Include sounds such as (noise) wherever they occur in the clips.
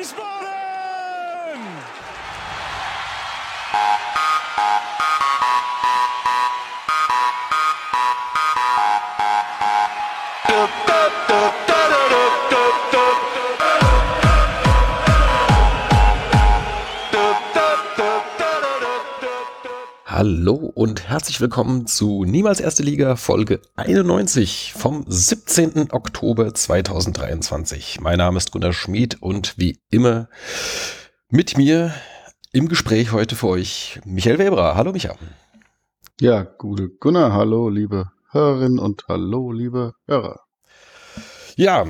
Wiesbaden! Hallo und herzlich willkommen zu Niemals Erste Liga Folge 91 vom 17. Oktober 2023. Mein Name ist Gunnar Schmid und wie immer mit mir im Gespräch heute für euch Michael Weber. Hallo Micha. Ja, gute Gunnar, hallo liebe Hörerinnen und hallo liebe Hörer. Ja,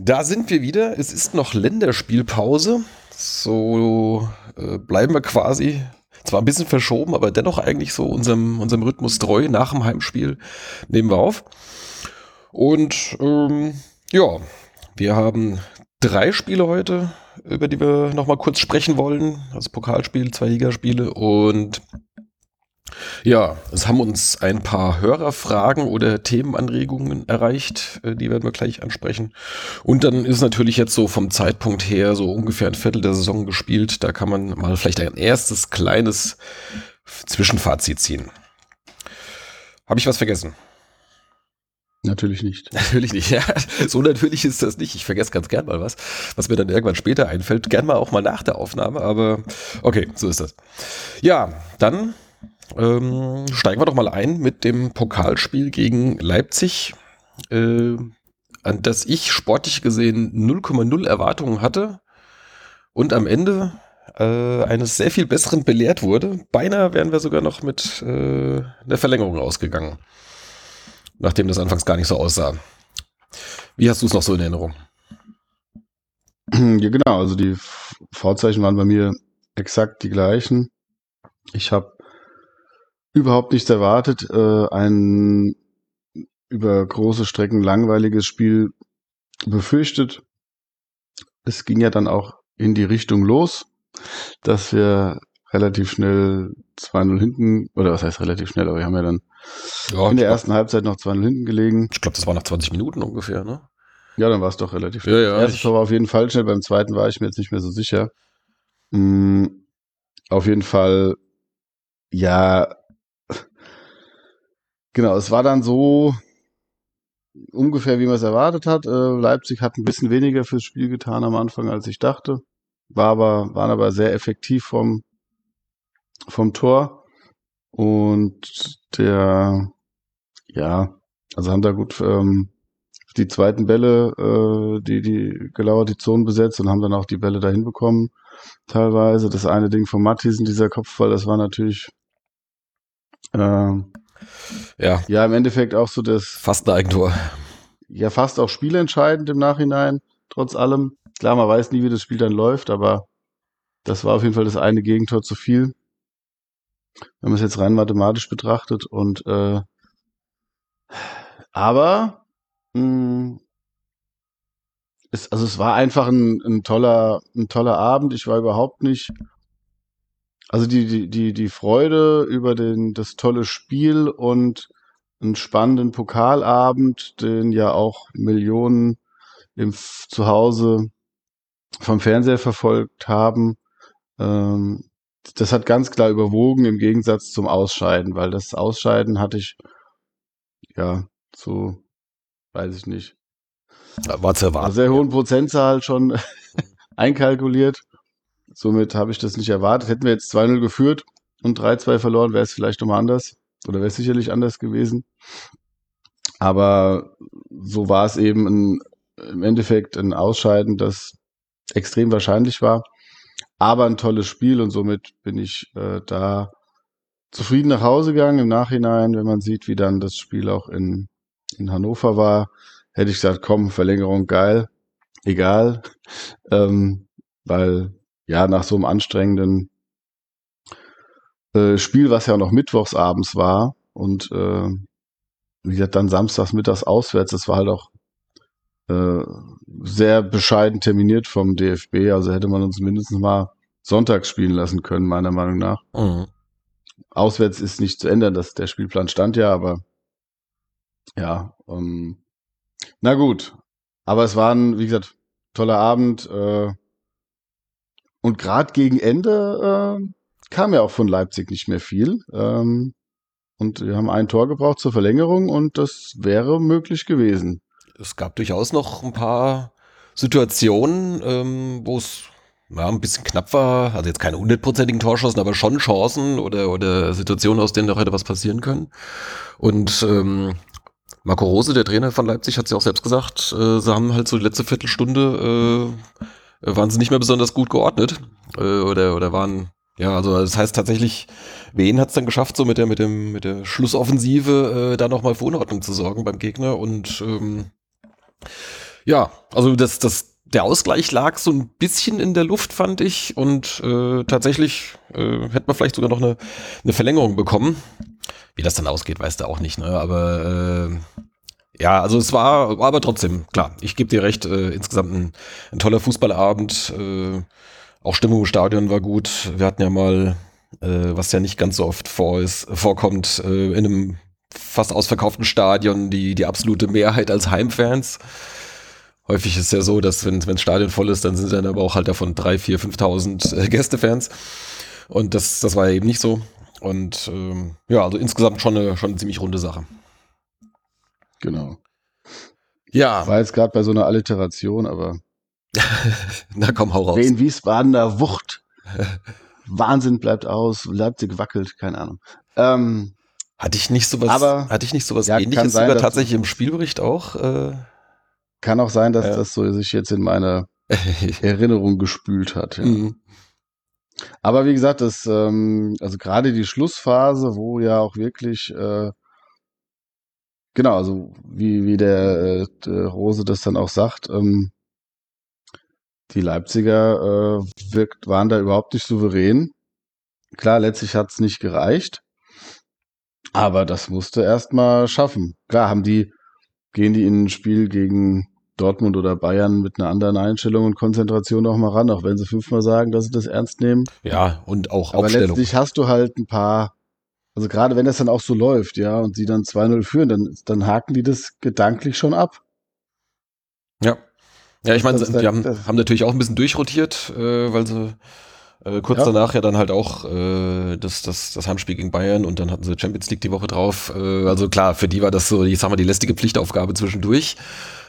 da sind wir wieder. Es ist noch Länderspielpause. So äh, bleiben wir quasi zwar ein bisschen verschoben, aber dennoch eigentlich so unserem, unserem Rhythmus treu. Nach dem Heimspiel nehmen wir auf. Und ähm, ja, wir haben drei Spiele heute, über die wir nochmal kurz sprechen wollen. Also Pokalspiel, zwei Ligaspiele und ja, es haben uns ein paar Hörerfragen oder Themenanregungen erreicht, äh, die werden wir gleich ansprechen. Und dann ist natürlich jetzt so vom Zeitpunkt her so ungefähr ein Viertel der Saison gespielt. Da kann man mal vielleicht ein erstes kleines Zwischenfazit ziehen. Habe ich was vergessen? Natürlich nicht. (laughs) Natürlich nicht, ja. So natürlich ist das nicht. Ich vergesse ganz gern mal was, was mir dann irgendwann später einfällt. Gern mal auch mal nach der Aufnahme, aber okay, so ist das. Ja, dann ähm, steigen wir doch mal ein mit dem Pokalspiel gegen Leipzig, äh, an das ich sportlich gesehen 0,0 Erwartungen hatte und am Ende äh, eines sehr viel besseren belehrt wurde. Beinahe wären wir sogar noch mit äh, einer Verlängerung ausgegangen, nachdem das anfangs gar nicht so aussah. Wie hast du es noch so in Erinnerung? Ja, genau, also die Vorzeichen waren bei mir exakt die gleichen. Ich habe überhaupt nichts erwartet. Äh, ein über große Strecken langweiliges Spiel befürchtet. Es ging ja dann auch in die Richtung los, dass wir relativ schnell 2-0 hinten, oder was heißt relativ schnell, aber wir haben ja dann ja, in der ersten glaub, Halbzeit noch 2-0 hinten gelegen. Ich glaube, das war nach 20 Minuten ungefähr, ne? Ja, dann war es doch relativ schnell. Ja, ja, das erste war auf jeden Fall schnell, beim zweiten war ich mir jetzt nicht mehr so sicher. Mhm. Auf jeden Fall, ja, Genau, es war dann so ungefähr, wie man es erwartet hat. Äh, Leipzig hat ein bisschen weniger fürs Spiel getan am Anfang, als ich dachte. War aber, waren aber sehr effektiv vom, vom Tor. Und der, ja, also haben da gut ähm, die zweiten Bälle, äh, die, die gelauert die Zonen besetzt und haben dann auch die Bälle dahin bekommen, teilweise. Das eine Ding von Mattisen, dieser Kopfball, das war natürlich äh, ja. Ja, im Endeffekt auch so das. Fast ein Eigentor. Ja, fast auch spielentscheidend im Nachhinein, trotz allem. Klar, man weiß nie, wie das Spiel dann läuft, aber das war auf jeden Fall das eine Gegentor zu viel. Wenn man es jetzt rein mathematisch betrachtet und äh, aber mh, hm, es, also es war einfach ein, ein toller, ein toller Abend. Ich war überhaupt nicht also die, die, die, die Freude über den, das tolle Spiel und einen spannenden Pokalabend, den ja auch Millionen im Zuhause vom Fernseher verfolgt haben, ähm, das hat ganz klar überwogen im Gegensatz zum Ausscheiden, weil das Ausscheiden hatte ich, ja, so, weiß ich nicht. War zu erwarten. Sehr hohen Prozentzahl schon (laughs) einkalkuliert. Somit habe ich das nicht erwartet. Hätten wir jetzt 2-0 geführt und 3-2 verloren, wäre es vielleicht nochmal anders. Oder wäre es sicherlich anders gewesen. Aber so war es eben ein, im Endeffekt ein Ausscheiden, das extrem wahrscheinlich war. Aber ein tolles Spiel und somit bin ich äh, da zufrieden nach Hause gegangen. Im Nachhinein, wenn man sieht, wie dann das Spiel auch in, in Hannover war, hätte ich gesagt, komm, Verlängerung geil, egal. Ähm, weil ja, nach so einem anstrengenden äh, Spiel, was ja noch mittwochs abends war und äh, wie gesagt, dann samstags mittags auswärts, das war halt auch äh, sehr bescheiden terminiert vom DFB, also hätte man uns mindestens mal sonntags spielen lassen können, meiner Meinung nach. Mhm. Auswärts ist nicht zu ändern, dass der Spielplan stand ja, aber ja, ähm, na gut. Aber es war ein, wie gesagt, toller Abend. Äh, und gerade gegen Ende äh, kam ja auch von Leipzig nicht mehr viel. Ähm, und wir haben ein Tor gebraucht zur Verlängerung und das wäre möglich gewesen. Es gab durchaus noch ein paar Situationen, ähm, wo es ja, ein bisschen knapp war. Also jetzt keine hundertprozentigen Torschancen, aber schon Chancen oder, oder Situationen, aus denen noch hätte was passieren können. Und ähm, Marco Rose, der Trainer von Leipzig, hat es ja auch selbst gesagt, äh, sie haben halt so die letzte Viertelstunde, äh, waren sie nicht mehr besonders gut geordnet äh, oder, oder waren ja, also das heißt tatsächlich, Wen hat es dann geschafft, so mit der, mit dem, mit der Schlussoffensive äh, da nochmal für Unordnung zu sorgen beim Gegner. Und ähm, ja, also das, das, der Ausgleich lag so ein bisschen in der Luft, fand ich. Und äh, tatsächlich äh, hätte man vielleicht sogar noch eine, eine Verlängerung bekommen. Wie das dann ausgeht, weißt du auch nicht, ne? Aber äh, ja, also es war, aber trotzdem, klar, ich gebe dir recht, äh, insgesamt ein, ein toller Fußballabend. Äh, auch Stimmung im Stadion war gut. Wir hatten ja mal, äh, was ja nicht ganz so oft vor ist, vorkommt, äh, in einem fast ausverkauften Stadion die, die absolute Mehrheit als Heimfans. Häufig ist ja so, dass wenn das Stadion voll ist, dann sind dann aber auch halt davon drei, vier, 5.000 äh, Gästefans. Und das, das war ja eben nicht so. Und ähm, ja, also insgesamt schon eine, schon eine ziemlich runde Sache. Genau. Ja. War jetzt gerade bei so einer Alliteration, aber (laughs) Na komm, hau raus. Den Wiesbadener Wucht. Wahnsinn bleibt aus, Leipzig wackelt, keine Ahnung. Ähm, hatte ich nicht sowas, aber, hatte ich nicht sowas ja, ähnliches sein, sogar tatsächlich im Spielbericht auch? Äh, kann auch sein, dass ja. das so sich jetzt in meine (laughs) Erinnerung gespült hat. Ja. Mhm. Aber wie gesagt, das, ähm, also gerade die Schlussphase, wo ja auch wirklich, äh, genau, also wie, wie der, äh, der Rose das dann auch sagt, ähm, die Leipziger äh, wirkt, waren da überhaupt nicht souverän. Klar, letztlich hat es nicht gereicht. Aber das musste erst mal schaffen. Klar, haben die, gehen die in ein Spiel gegen Dortmund oder Bayern mit einer anderen Einstellung und Konzentration noch mal ran, auch wenn sie fünfmal sagen, dass sie das ernst nehmen. Ja, und auch Aber Aufstellung. letztlich hast du halt ein paar, also gerade wenn das dann auch so läuft, ja, und sie dann 2-0 führen, dann, dann haken die das gedanklich schon ab. Ja. Ja, ich meine, die haben, haben natürlich auch ein bisschen durchrotiert, äh, weil sie äh, kurz Ja. danach ja dann halt auch äh, das, das, das Heimspiel gegen Bayern und dann hatten sie Champions League die Woche drauf. Äh, also klar, für die war das so, ich sag mal, die lästige Pflichtaufgabe zwischendurch,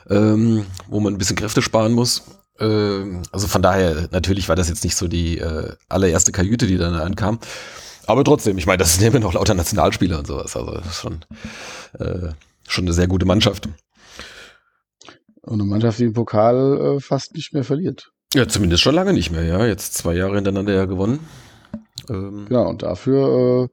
ähm, wo man ein bisschen Kräfte sparen muss. Ähm, also von daher, natürlich war das jetzt nicht so die äh, allererste Kajüte, die dann ankam. Aber trotzdem, ich meine, das sind immer noch lauter Nationalspieler und sowas. Also das ist schon, äh, schon eine sehr gute Mannschaft. Und eine Mannschaft, die im Pokal äh, fast nicht mehr verliert. Ja, zumindest schon lange nicht mehr, ja. Jetzt zwei Jahre hintereinander ja gewonnen. Ähm, Genau, und dafür,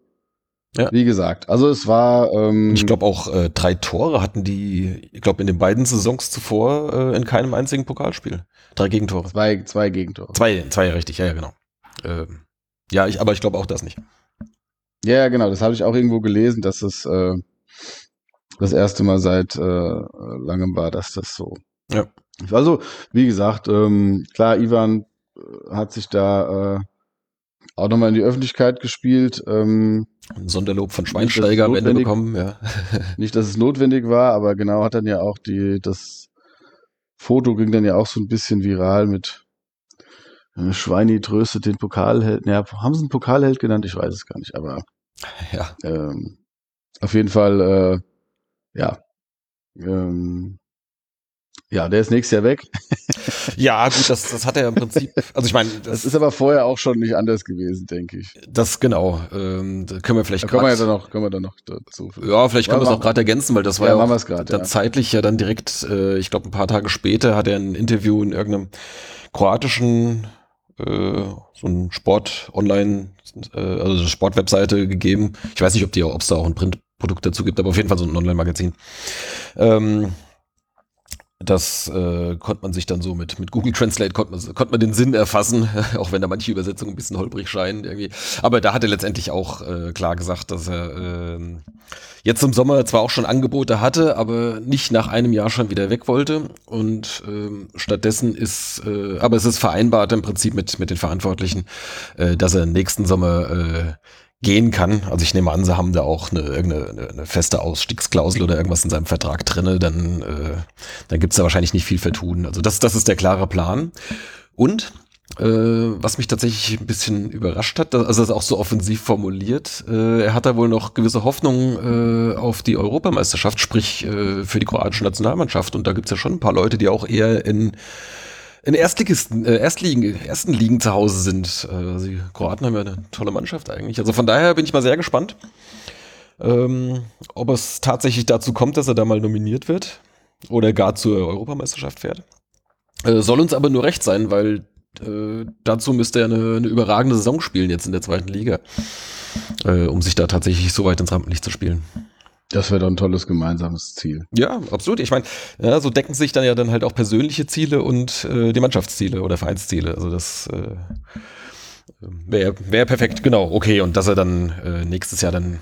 äh, Ja. wie gesagt, also es war, ähm, Ich glaube auch äh, drei Tore hatten die, ich glaube in den beiden Saisons zuvor äh, in keinem einzigen Pokalspiel. Drei Gegentore. zwei, zwei Gegentore. Zwei, zwei richtig, ja, ja, genau. Ähm, ja, ich, aber ich glaube auch das nicht. Ja, genau, das habe ich auch irgendwo gelesen, dass es äh, das erste Mal seit äh, langem war, dass das so. Ja. Also, wie gesagt, ähm, klar, Ivan äh, hat sich da äh, auch nochmal in die Öffentlichkeit gespielt. Ähm, Ein Sonderlob von Schweinsteiger am Ende bekommen, ja. (laughs) (laughs) nicht, dass es notwendig war, aber genau hat dann ja auch die, das Foto ging dann ja auch so ein bisschen viral mit äh, Schweini tröstet den Pokalheld. Ja, haben sie einen Pokalheld genannt? Ich weiß es gar nicht, aber ja. ähm, auf jeden Fall, äh, ja. Ähm, ja, der ist nächstes Jahr weg. (laughs) Ja, gut, das, das hat er im Prinzip, also ich meine, Das das, ist aber vorher auch schon nicht anders gewesen, denke ich. das genau, ähm, da können wir vielleicht Da kommen wir ja grad- dann noch, können wir dann noch dazu. Ja, vielleicht können wir es auch gerade ergänzen, weil das war Ja, ja, auch grad, dann ja. zeitlich ja dann direkt, äh, ich glaube ein paar Tage später hat er ein Interview in irgendeinem kroatischen so ein Sport online, äh, also eine Sportwebseite gegeben. Ich weiß nicht, ob die ob es da auch ein Printprodukt dazu gibt, aber auf jeden Fall so ein Online-Magazin. Ähm, das äh, konnte man sich dann so mit, mit Google Translate konnte man, konnte man den Sinn erfassen, (laughs) auch wenn da manche Übersetzungen ein bisschen holprig scheinen irgendwie. Aber da hat er letztendlich auch äh, klar gesagt, dass er ähm, jetzt im Sommer zwar auch schon Angebote hatte, aber nicht nach einem Jahr schon wieder weg wollte. Und ähm, stattdessen ist, äh, aber es ist vereinbart im Prinzip mit, mit den Verantwortlichen, äh, dass er nächsten Sommer äh, gehen kann. Also ich nehme an, sie haben da auch eine, irgendeine eine, feste Ausstiegsklausel oder irgendwas in seinem Vertrag drinne, dann, äh, dann gibt's da wahrscheinlich nicht viel vertun. Also das, das ist der klare Plan. Und Äh, was mich tatsächlich ein bisschen überrascht hat, also das auch so offensiv formuliert. Äh, er hat da wohl noch gewisse Hoffnungen äh, auf die Europameisterschaft, sprich äh, für die kroatische Nationalmannschaft. Und da gibt's ja schon ein paar Leute, die auch eher in, in Erstligisten, äh, Erstligen, ersten Ligen zu Hause sind. Äh, also die Kroaten haben ja eine tolle Mannschaft eigentlich. Also von daher bin ich mal sehr gespannt, ähm, ob es tatsächlich dazu kommt, dass er da mal nominiert wird oder gar zur Europameisterschaft fährt. Äh, soll uns aber nur recht sein, weil äh, dazu müsste er eine, eine, überragende Saison spielen jetzt in der zweiten Liga, äh, um sich da tatsächlich so weit ins Rampenlicht zu spielen. Das wäre doch ein tolles gemeinsames Ziel. Ja, absolut. Ich meine, ja, so decken sich dann ja dann halt auch persönliche Ziele und äh, die Mannschaftsziele oder Vereinsziele. Also das äh, wäre wär perfekt, genau. Okay, und dass er dann äh, nächstes Jahr dann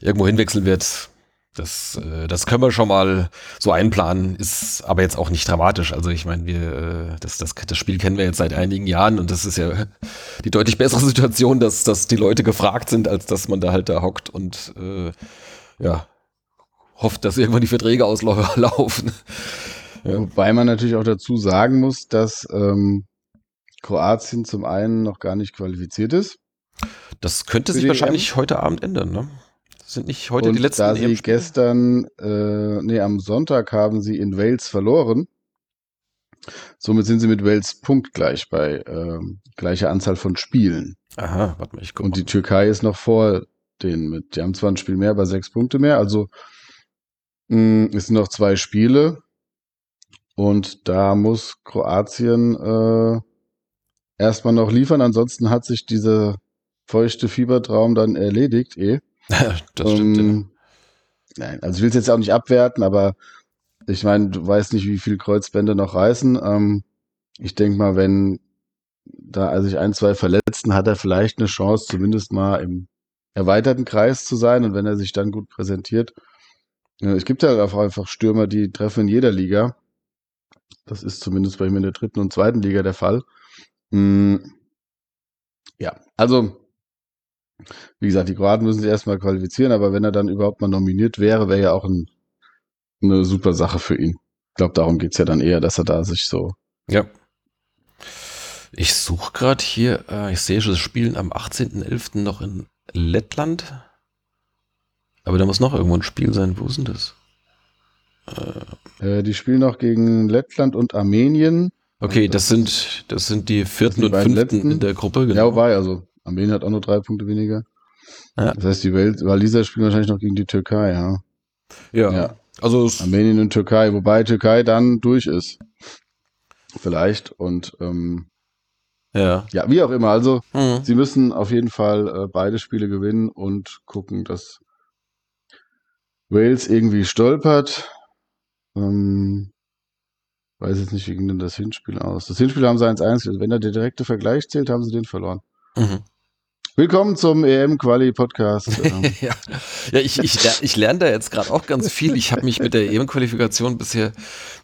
irgendwo hinwechseln wird, das, äh, das können wir schon mal so einplanen, ist aber jetzt auch nicht dramatisch. Also ich meine, wir, äh, das, das, das Spiel kennen wir jetzt seit einigen Jahren und das ist ja die deutlich bessere (laughs) Situation, dass, dass die Leute gefragt sind, als dass man da halt da hockt und äh, ja, hofft, dass irgendwann die Verträge auslaufen. (laughs) Ja. Wobei man natürlich auch dazu sagen muss, dass ähm, Kroatien zum einen noch gar nicht qualifiziert ist. Das könnte sich wahrscheinlich EM. heute Abend ändern, ne? Sind nicht heute und die letzten da sie gestern, äh, nee, am Sonntag haben sie in Wales verloren. Somit sind sie mit Wales punktgleich bei äh, gleicher Anzahl von Spielen. Aha, warte mal, ich gucke. Und die Türkei ist noch vor denen mit. Die haben zwar ein Spiel mehr, aber sechs Punkte mehr. Also es sind noch zwei Spiele. Und da muss Kroatien äh, erstmal noch liefern. Ansonsten hat sich dieser feuchte Fiebertraum dann erledigt, eh. (laughs) das stimmt. Um, ja. Nein, also ich will es jetzt auch nicht abwerten, aber ich meine, du weißt nicht, wie viel Kreuzbände noch reißen. Ähm, ich denke mal, wenn da also sich ein, zwei verletzten, hat er vielleicht eine Chance, zumindest mal im erweiterten Kreis zu sein. Und wenn er sich dann gut präsentiert, äh, es gibt ja auch einfach Stürmer, die treffen in jeder Liga. Das ist zumindest bei mir in der dritten und zweiten Liga der Fall. Mm, ja, also wie gesagt, die Kroaten müssen sich erstmal qualifizieren, aber wenn er dann überhaupt mal nominiert wäre, wäre ja auch ein, eine super Sache für ihn. Ich glaube, darum geht es ja dann eher, dass er da sich so. Ja. Ich suche gerade hier, äh, ich sehe schon das Spielen am 18.11. noch in Lettland. Aber da muss noch irgendwo ein Spiel sein. Wo ist denn das? Äh, die spielen noch gegen Lettland und Armenien. Okay, das, das sind, das sind die vierten und fünften letzten. in der Gruppe, genau. Ja, wobei, also Armenien hat auch nur drei Punkte weniger. Ja. Das heißt, die Welt, Waliser spielen wahrscheinlich noch gegen die Türkei, ja. Ja. ja. Also Armenien und Türkei, wobei Türkei dann durch ist. Vielleicht und ähm, ja. Ja, wie auch immer. Also mhm. sie müssen auf jeden Fall äh, beide Spiele gewinnen und gucken, dass Wales irgendwie stolpert. Ähm, weiß jetzt nicht, wie ging denn das Hinspiel aus. Das Hinspiel haben sie 1-1. Also wenn der direkte Vergleich zählt, haben sie den verloren. Mhm. Willkommen zum EM-Quali-Podcast. (laughs) ja, ja ich, ich, ich lerne da jetzt gerade auch ganz viel. Ich habe mich mit der EM-Qualifikation bisher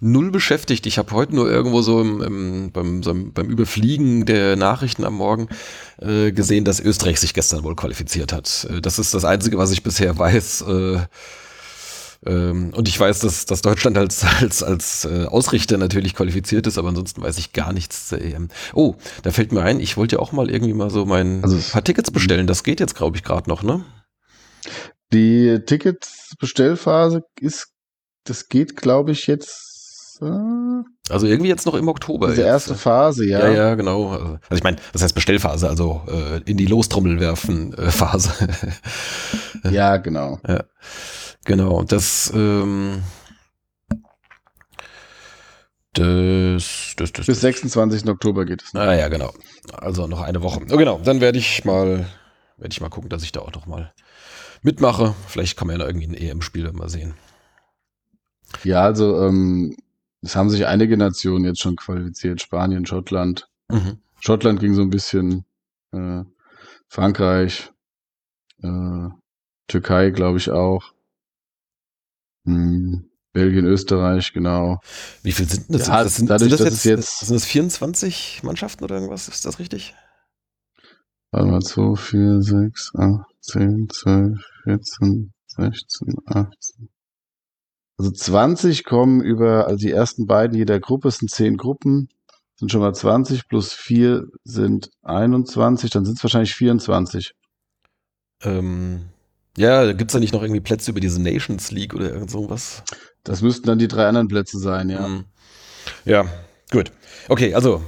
null beschäftigt. Ich habe heute nur irgendwo so, im, im, beim, so beim Überfliegen der Nachrichten am Morgen äh, gesehen, dass Österreich sich gestern wohl qualifiziert hat. Äh, das ist das Einzige, was ich bisher weiß. Äh, ähm, und ich weiß, dass, dass Deutschland als, (laughs) als, als äh, Ausrichter natürlich qualifiziert ist, aber ansonsten weiß ich gar nichts zur EM. Oh, da fällt mir ein, ich wollte ja auch mal irgendwie mal so mein also, paar Tickets bestellen. Das geht jetzt, glaube ich, gerade noch, ne? Die Ticketsbestellphase ist, das geht, glaube ich, jetzt. Äh, also irgendwie jetzt noch im Oktober. Diese jetzt. erste Phase, ja. Ja, ja, genau. Also ich meine, das heißt Bestellphase, also äh, in die Lostrommel werfen äh, Phase. (laughs) ja, genau. Ja. Genau, das, ähm, das, das, das, Bis 26. Oktober geht es. Ne? Ah ja, genau. Also noch eine Woche. Oh, genau, dann werde ich mal, werde ich mal gucken, dass ich da auch noch mal mitmache. Vielleicht kann man ja noch irgendwie ein EM-Spiel mal sehen. Ja, also ähm, es haben sich einige Nationen jetzt schon qualifiziert. Spanien, Schottland. Mhm. Schottland ging so ein bisschen. Äh, Frankreich, äh, Türkei, glaube ich auch. Hm, Belgien, Österreich, genau. Wie viel sind das? Ja, das sind, dadurch, sind das jetzt, jetzt, sind das 24 Mannschaften oder irgendwas? Ist das richtig? Warte mal, 2, 4, 6, 8, 10, 12, 14, 16, 18. Also 20 kommen über, also die ersten beiden jeder Gruppe, es sind 10 Gruppen, sind schon mal 20, plus 4 sind 21, dann sind es wahrscheinlich 24. Ähm, ja, gibt es da nicht noch irgendwie Plätze über diese Nations League oder irgend sowas? Das müssten dann die drei anderen Plätze sein, ja. Mhm. Ja, gut. Okay, also.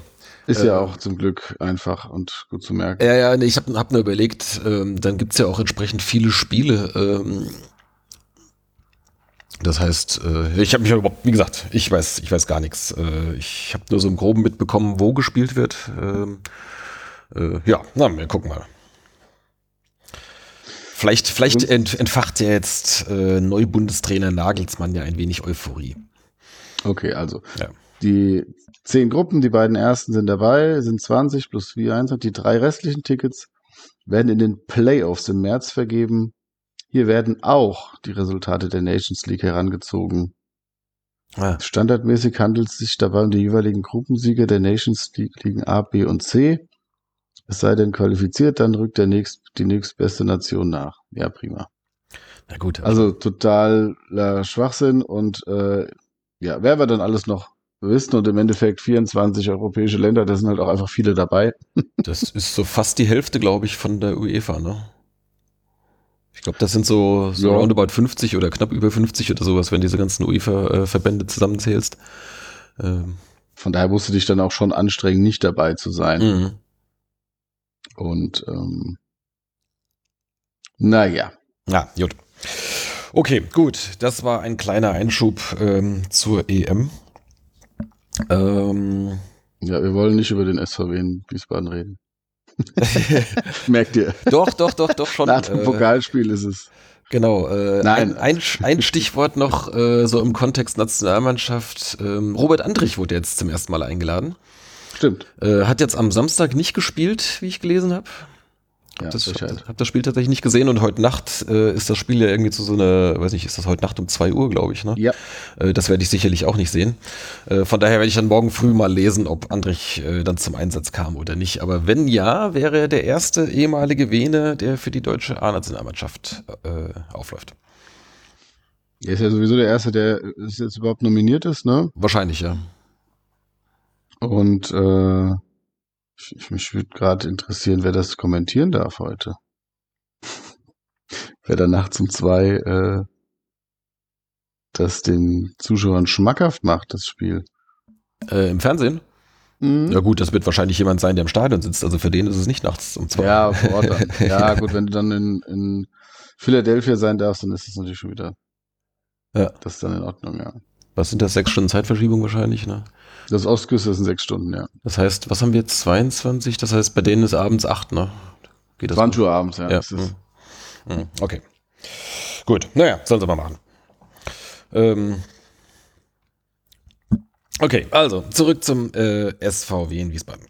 Ist äh, ja auch zum Glück einfach und gut zu merken. Ja, ja, ich habe hab nur überlegt, ähm, dann gibt's ja auch entsprechend viele Spiele. Ähm, das heißt, äh, ich habe mich überhaupt, wie gesagt, ich weiß, ich weiß gar nichts. Äh, ich habe nur so im Groben mitbekommen, wo gespielt wird. Ähm, äh, ja, na, wir gucken mal. Vielleicht, vielleicht ent, entfacht ja jetzt äh, Neubundestrainer Nagelsmann ja ein wenig Euphorie. Okay, also Ja. die zehn Gruppen, die beiden ersten sind dabei, sind 20 plus 4, 1. Die drei restlichen Tickets werden in den Playoffs im März vergeben. Hier werden auch die Resultate der Nations League herangezogen. Ah, Standardmäßig handelt es sich dabei um die jeweiligen Gruppensieger der Nations League Ligen A, B und C. Es sei denn qualifiziert, dann rückt der nächst, die nächstbeste Nation nach. Ja, prima. na gut. Also totaler Schwachsinn und äh, ja, wer wir dann alles noch wissen und im Endeffekt 24 europäische Länder, da sind halt auch einfach viele dabei. (laughs) Das ist so fast die Hälfte, glaube ich, von der UEFA, ne? Ich glaube, das sind so, so Ja. roundabout 50 oder knapp über 50 oder sowas, wenn diese ganzen UEFA-Verbände zusammenzählst. Ähm, Von daher musst du dich dann auch schon anstrengen, nicht dabei zu sein. mhm. Und ähm, naja, Ja, gut. Okay, gut. Das war ein kleiner Einschub ähm, zur EM. Ähm, ja, wir wollen nicht über den SVW in Wiesbaden reden. (laughs) Merkt ihr, doch, doch, doch, doch schon. nach dem äh, Pokalspiel ist es. Genau, äh, Nein. Ein, ein, ein Stichwort noch äh, so im Kontext Nationalmannschaft. Ähm, Robert Andrich wurde jetzt zum ersten Mal eingeladen. Stimmt. Äh, hat jetzt am Samstag nicht gespielt, wie ich gelesen habe. Ja, das, hab das Spiel tatsächlich nicht gesehen und heute Nacht äh, ist das Spiel ja irgendwie zu so einer, weiß nicht, ist das heute Nacht um 2 Uhr, glaube ich, ne? Ja. Äh, das werde ich sicherlich auch nicht sehen. Äh, von daher werde ich dann morgen früh mal lesen, ob Andrich äh, dann zum Einsatz kam oder nicht. Aber wenn ja, wäre er der erste ehemalige Vene, der für die deutsche A-Nationalmannschaft äh, aufläuft. Er ist ja sowieso der Erste, der ist jetzt überhaupt nominiert ist, ne? Wahrscheinlich, ja. Und äh, ich, mich würde gerade interessieren, wer das kommentieren darf heute. (laughs) wer da nachts um zwei äh, das den Zuschauern schmackhaft macht, das Spiel. Äh, Im Fernsehen? Mhm. Ja gut, das wird wahrscheinlich jemand sein, der im Stadion sitzt. Also für den ist es nicht nachts um zwei. Ja, vor Ort dann. (laughs) Ja, gut, wenn du dann in, in Philadelphia sein darfst, dann ist es natürlich schon wieder. Ja. Das ist dann in Ordnung, ja. Was sind das? Sechs Stunden Zeitverschiebung wahrscheinlich, ne? Das Ostküste sind sechs Stunden, ja. Das heißt, was haben wir jetzt? 22? Das heißt, bei denen ist abends acht, ne? Geht das? 20 Uhr abends, ja. Ja. Mhm. Mhm. Okay. Gut. Naja, sollen sie mal machen. Ähm. Okay, also zurück zum äh, SVW in Wiesbaden.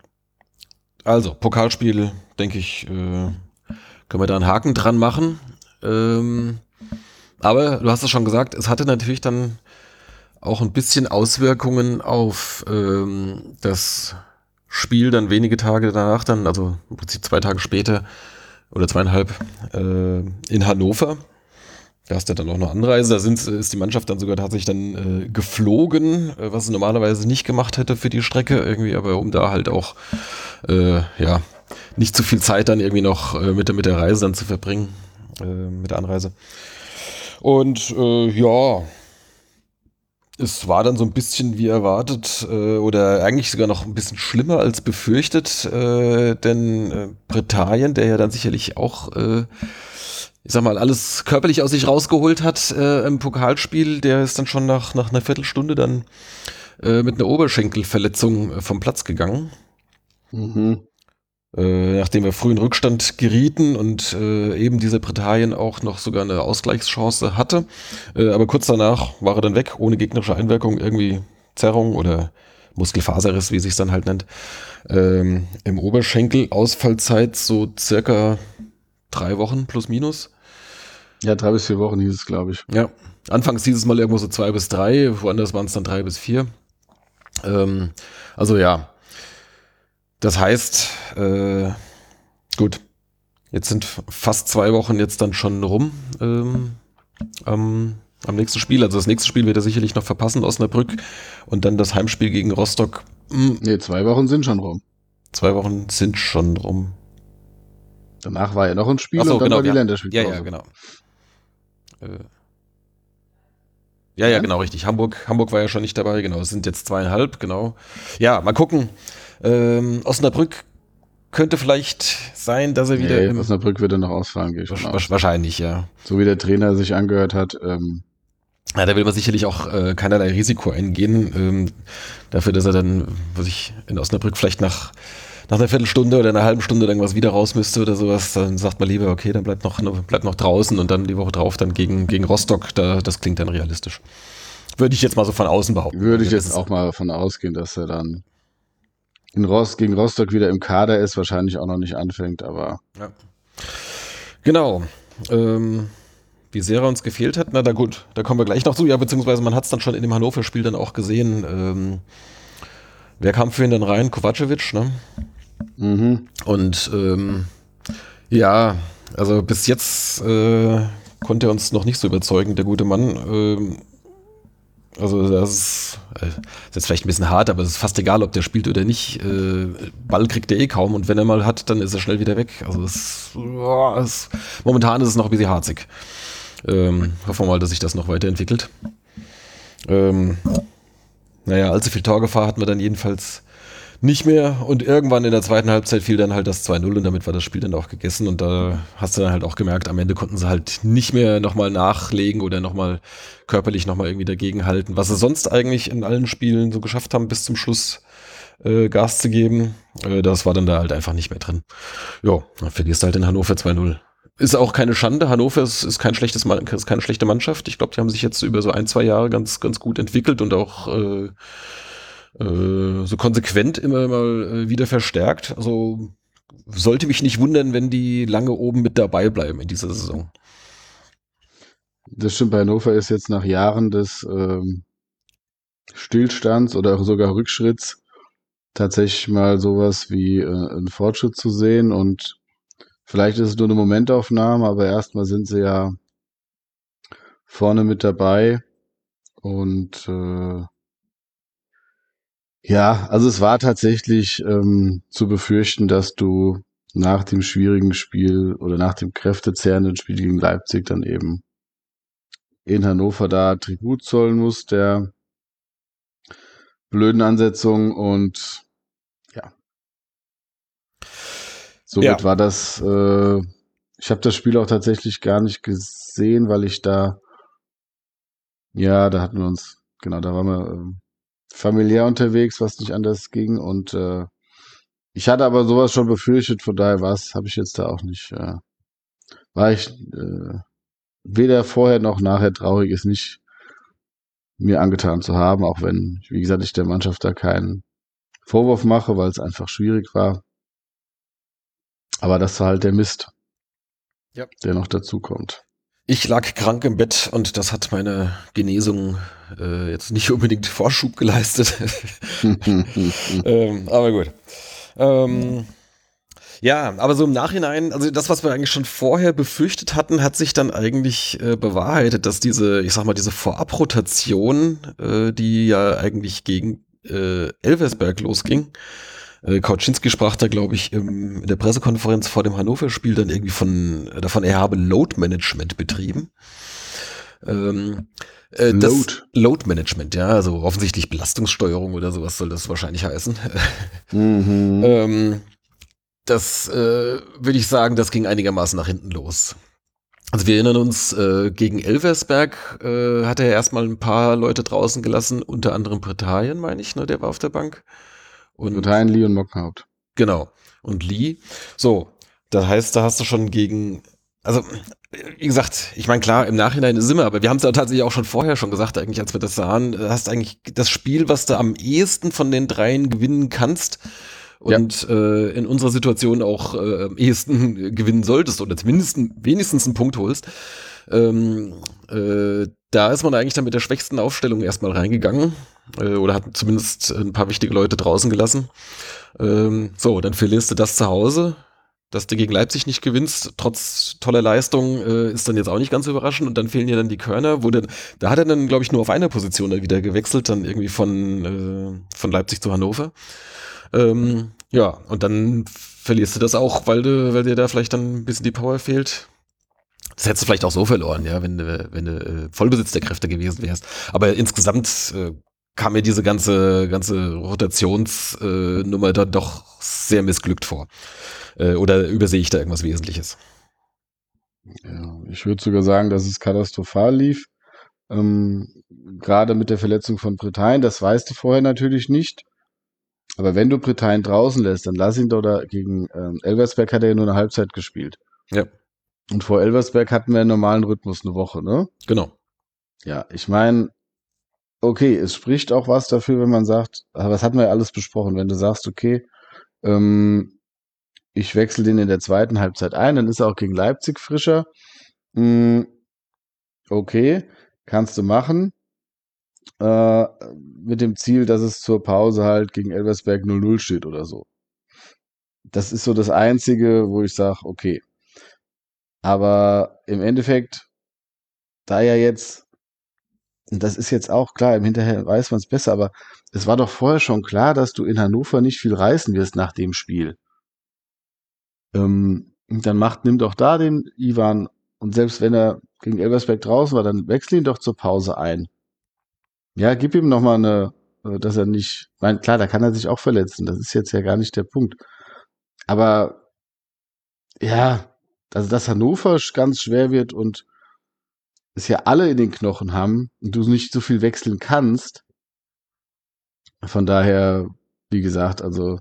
Also, Pokalspiel, denke ich, äh, können wir da einen Haken dran machen. Ähm, aber du hast es schon gesagt, es hatte natürlich dann auch ein bisschen Auswirkungen auf ähm, das Spiel dann wenige Tage danach, dann, also im Prinzip zwei Tage später oder zweieinhalb äh, in Hannover. Da hast du dann auch noch Anreise. Da sind, ist die Mannschaft dann sogar tatsächlich dann äh, geflogen, äh, was sie normalerweise nicht gemacht hätte für die Strecke irgendwie, aber um da halt auch äh, ja nicht zu viel Zeit dann irgendwie noch äh, mit, der, mit der Reise dann zu verbringen, äh, mit der Anreise. Und äh, ja, es war dann so ein bisschen wie erwartet äh, oder eigentlich sogar noch ein bisschen schlimmer als befürchtet, äh, denn äh, Britannien, der ja dann sicherlich auch, äh, ich sag mal, alles körperlich aus sich rausgeholt hat äh, im Pokalspiel, der ist dann schon nach, nach einer Viertelstunde dann äh, mit einer Oberschenkelverletzung vom Platz gegangen. mhm. Äh, nachdem wir früh in Rückstand gerieten und äh, eben dieser Britannien auch noch sogar eine Ausgleichschance hatte. Äh, aber kurz danach war er dann weg, ohne gegnerische Einwirkung, irgendwie Zerrung oder Muskelfaserriss, wie sich dann halt nennt. Ähm, Im Oberschenkel Ausfallzeit so circa drei Wochen plus minus. Ja, drei bis vier Wochen hieß es, glaube ich. Ja, anfangs hieß es mal irgendwo so zwei bis drei, woanders waren es dann drei bis vier. Ähm, also ja, das heißt, äh, gut, jetzt sind fast zwei Wochen jetzt dann schon rum ähm, am, am nächsten Spiel. Also das nächste Spiel wird er sicherlich noch verpassen, Osnabrück. Und dann das Heimspiel gegen Rostock Hm. Nee, zwei Wochen sind schon rum. Zwei Wochen sind schon rum. Danach war ja noch ein Spiel so, und dann genau, war die ja. Länderspielpause. Ja, ja, genau. Äh, ja, ja, genau, richtig. Hamburg, Hamburg war ja schon nicht dabei, genau. Es sind jetzt zweieinhalb, genau. Ja, mal gucken. Ähm, Osnabrück könnte vielleicht sein, dass er wieder im, Osnabrück wird er noch ausfahren, gehe ich von wasch- aus. wahrscheinlich, ja. So wie der Trainer sich angehört hat, ähm, Ja, da will man sicherlich auch äh, keinerlei Risiko eingehen. Ähm, dafür, dass er dann, was ich, in Osnabrück vielleicht nach, nach einer Viertelstunde oder einer halben Stunde irgendwas wieder raus müsste oder sowas, dann sagt man lieber, okay, dann bleibt noch, bleibt noch draußen und dann die Woche drauf dann gegen, gegen Rostock. Da, das klingt dann realistisch. Würde ich jetzt mal so von außen behaupten. würde ich Das jetzt auch mal davon ausgehen, dass er dann in Rost, gegen Rostock wieder im Kader ist, wahrscheinlich auch noch nicht anfängt, aber Ja. Genau. Ähm, wie sehr er uns gefehlt hat, na da gut, da kommen wir gleich noch zu. Ja, beziehungsweise man hat es dann schon in dem Hannover-Spiel dann auch gesehen. Ähm, wer kam für ihn dann rein? Kovacevic, ne? mhm. Und ähm, ja, also bis jetzt äh, konnte er uns noch nicht so überzeugen, der gute Mann. Ähm, also das ist, äh, ist jetzt vielleicht ein bisschen hart, aber es ist fast egal, ob der spielt oder nicht. Äh, Ball kriegt er eh kaum und wenn er mal hat, dann ist er schnell wieder weg. Also ja, es, momentan ist es noch ein bisschen harzig. Ähm, hoffen wir mal, dass sich das noch weiterentwickelt. Ähm, naja, allzu viel Torgefahr hatten wir dann jedenfalls nicht mehr und irgendwann in der zweiten Halbzeit fiel dann halt das 2-0 und damit war das Spiel dann auch gegessen und da hast du dann halt auch gemerkt, am Ende konnten sie halt nicht mehr nochmal nachlegen oder nochmal körperlich nochmal irgendwie dagegenhalten, was sie sonst eigentlich in allen Spielen so geschafft haben, bis zum Schluss äh, Gas zu geben. Äh, das war dann da halt einfach nicht mehr drin. Ja, dann verlierst du halt in Hannover 2-0. Ist auch keine Schande. Hannover ist, ist kein schlechtes, ist keine schlechte Mannschaft. Ich glaube, die haben sich jetzt über so ein, zwei Jahre ganz, ganz gut entwickelt und auch äh, äh, so konsequent immer mal äh, wieder verstärkt. Also sollte mich nicht wundern, wenn die lange oben mit dabei bleiben in dieser Saison. das stimmt, Hannover ist jetzt nach Jahren des ähm, Stillstands oder sogar Rückschritts tatsächlich mal sowas wie äh, ein Fortschritt zu sehen und vielleicht ist es nur eine Momentaufnahme, aber erstmal sind sie ja vorne mit dabei und äh, ja, also es war tatsächlich ähm, zu befürchten, dass du nach dem schwierigen Spiel oder nach dem kräftezehrenden Spiel gegen Leipzig dann eben in Hannover da Tribut zollen muss, der blöden Ansetzung und ja. Somit Ja. war das, äh, ich habe das Spiel auch tatsächlich gar nicht gesehen, weil ich da, ja, da hatten wir uns, genau, da waren wir ähm, familiär unterwegs, was nicht anders ging und äh, ich hatte aber sowas schon befürchtet, von daher was habe ich jetzt da auch nicht, äh, war ich äh, weder vorher noch nachher traurig ist nicht mir angetan zu haben, auch wenn, wie gesagt, ich der Mannschaft da keinen Vorwurf mache, weil es einfach schwierig war. Aber das war halt der Mist, Ja. der noch dazu kommt. Ich lag krank im Bett und das hat meine Genesung äh, jetzt nicht unbedingt Vorschub geleistet. (laughs) ähm, aber gut. Ähm, ja, aber so im Nachhinein, also das, was wir eigentlich schon vorher befürchtet hatten, hat sich dann eigentlich äh, bewahrheitet, dass diese, ich sag mal, diese Vorabrotation, äh, die ja eigentlich gegen äh, Elversberg losging, äh, Kauczynski sprach da, glaube ich, in der Pressekonferenz vor dem Hannover-Spiel dann irgendwie von, davon, er habe Load-Management betrieben. Ähm, äh, Load. Load Management, ja, also offensichtlich Belastungssteuerung oder sowas soll das wahrscheinlich heißen. (laughs) mhm. ähm, das äh, würde ich sagen, das ging einigermaßen nach hinten los. Also wir erinnern uns, äh, gegen Elversberg äh, hat er erstmal ein paar Leute draußen gelassen, unter anderem Britannien, meine ich, ne, der war auf der Bank. Und Hein, Lee und Mockenhaupt. Genau. Und Lee. So, das heißt, da hast du schon gegen, also wie gesagt, ich meine, klar, im Nachhinein ist immer, aber wir haben es ja tatsächlich auch schon vorher schon gesagt, eigentlich, als wir das sahen, du hast eigentlich das Spiel, was du am ehesten von den dreien gewinnen kannst und äh, in unserer Situation auch äh, am ehesten gewinnen solltest oder zumindest wenigstens einen Punkt holst. Ähm, äh, da ist man eigentlich dann mit der schwächsten Aufstellung erstmal reingegangen äh, oder hat zumindest ein paar wichtige Leute draußen gelassen. Ähm, so, dann verlierst du das zu Hause. dass du gegen Leipzig nicht gewinnst, trotz toller Leistung, äh, ist dann jetzt auch nicht ganz überraschend. Und dann fehlen dir dann die Körner, wo dann, da hat er dann, glaube ich, nur auf einer Position dann wieder gewechselt, dann irgendwie von, äh, von Leipzig zu Hannover. Ähm, ja, und dann verlierst du das auch, weil du, weil dir da vielleicht dann ein bisschen die Power fehlt. Das hättest du vielleicht auch so verloren, ja, wenn du, wenn du äh, Vollbesitz der Kräfte gewesen wärst. Aber insgesamt äh, kam mir diese ganze, ganze Rotationsnummer äh, dann doch sehr missglückt vor. Äh, oder übersehe ich da irgendwas Wesentliches? Ja, ich würde sogar sagen, dass es katastrophal lief. Ähm, Gerade mit der Verletzung von Britannien, das weißt du vorher natürlich nicht. Aber wenn du Britannien draußen lässt, dann lass ihn doch da gegen ähm, Elversberg hat er ja nur eine Halbzeit gespielt. Ja. Und vor Elversberg hatten wir einen normalen Rhythmus eine Woche, ne? Genau. Ja, ich meine, okay, es spricht auch was dafür, wenn man sagt, aber das hatten wir ja alles besprochen, wenn du sagst, okay, ähm, ich wechsle den in der zweiten Halbzeit ein, dann ist er auch gegen Leipzig frischer. Hm, okay, kannst du machen. Äh, mit dem Ziel, dass es zur Pause halt gegen Elversberg 0-0 steht oder so. Das ist so das Einzige, wo ich sage, okay. Aber im Endeffekt, da ja jetzt, das ist jetzt auch klar, im Hinterher weiß man es besser, aber es war doch vorher schon klar, dass du in Hannover nicht viel reißen wirst nach dem Spiel. Ähm, dann macht, nimm doch da den Ivan und selbst wenn er gegen Elversberg draußen war, dann wechsel ihn doch zur Pause ein. Ja, gib ihm nochmal eine, äh, dass er nicht, mein, klar, da kann er sich auch verletzen, das ist jetzt ja gar nicht der Punkt. Aber ja, also dass Hannover ganz schwer wird und es ja alle in den Knochen haben und du nicht so viel wechseln kannst. Von daher, wie gesagt, also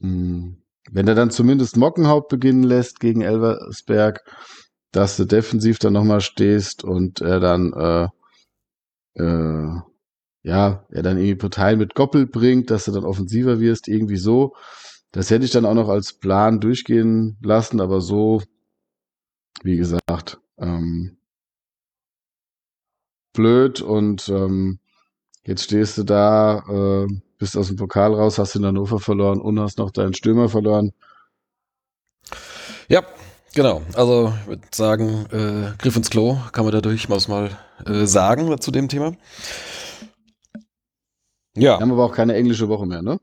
mh, hm, wenn er dann zumindest Mockenhaupt beginnen lässt gegen Elversberg, dass du defensiv dann nochmal stehst und er dann, äh, äh, ja, er dann irgendwie Parteien mit Goppel bringt, dass du dann offensiver wirst, irgendwie so. Das hätte ich dann auch noch als Plan durchgehen lassen, aber so, wie gesagt, ähm, blöd und ähm, jetzt stehst du da, äh, bist aus dem Pokal raus, hast in Hannover verloren und hast noch deinen Stürmer verloren. Ja, genau. Also ich würde sagen, äh, Griff ins Klo kann man dadurch mal äh, sagen zu dem Thema. Ja. Wir haben aber auch keine englische Woche mehr, ne?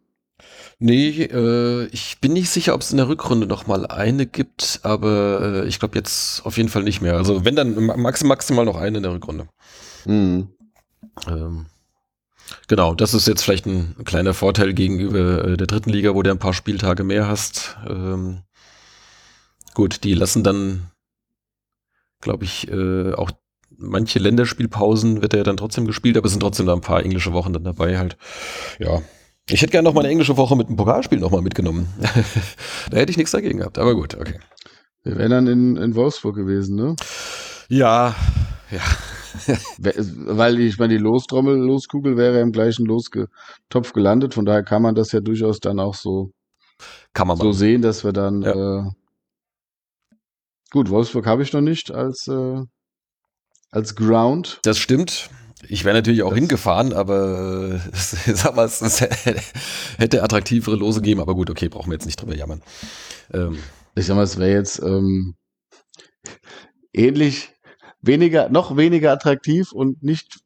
Nee, äh, ich bin nicht sicher, ob es in der Rückrunde noch mal eine gibt, aber äh, ich glaube jetzt auf jeden Fall nicht mehr. Also wenn dann max maximal noch eine in der Rückrunde. Mhm. Ähm, Genau, das ist jetzt vielleicht ein, kleiner Vorteil gegenüber äh, der dritten Liga, wo du ein paar Spieltage mehr hast. Ähm, gut, die lassen dann, glaube ich, äh, auch manche Länderspielpausen wird er dann trotzdem gespielt, aber es sind trotzdem da ein paar englische Wochen dann dabei halt. Ja. Ich hätte gerne noch mal eine englische Woche mit einem Pokalspiel noch mal mitgenommen. (laughs) da hätte ich nichts dagegen gehabt, aber gut, okay. Wir wären dann in, in Wolfsburg gewesen, ne? Ja, ja. (laughs) Weil ich meine, die Lostrommel, Loskugel wäre im gleichen Lostopf gelandet. Von daher kann man das ja durchaus dann auch so, kann man so sehen, dass wir dann. Ja. Äh, gut, Wolfsburg habe ich noch nicht als, äh, als Ground. Das stimmt. Ich wäre natürlich auch das hingefahren, aber äh, (laughs) sag mal, es hätte attraktivere Lose geben. Aber gut, okay, brauchen wir jetzt nicht drüber jammern. Ähm. Ich sag mal, es wäre jetzt ähm, ähnlich weniger, noch weniger attraktiv und nicht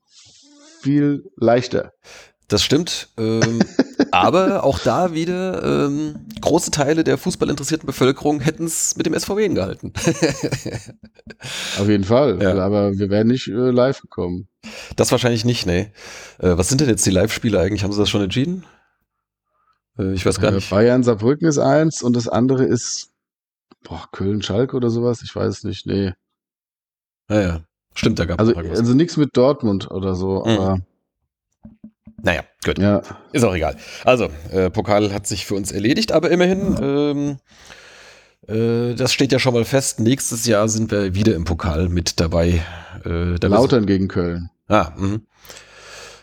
viel leichter. Das stimmt. Ähm, (laughs) aber auch da wieder ähm, große Teile der fußballinteressierten Bevölkerung hätten es mit dem SVW gehalten. (laughs) Auf jeden Fall. Ja. Aber wir wären nicht äh, live gekommen. Das wahrscheinlich nicht, nee. Äh, was sind denn jetzt die Live-Spiele eigentlich? Haben Sie das schon entschieden? Äh, ich weiß gar äh, nicht. Bayern Saarbrücken ist eins und das andere ist boah, Köln-Schalke oder sowas. Ich weiß es nicht. Nee. Ja, ja. Stimmt, da gab es Also, also nichts mit Dortmund oder so, mhm. aber. Naja, gut. Ja. Ist auch egal. Also, äh, Pokal hat sich für uns erledigt, aber immerhin, ähm, äh, das steht ja schon mal fest. Nächstes Jahr sind wir wieder im Pokal mit dabei. Äh, Lautern gegen Köln. Ah, mh.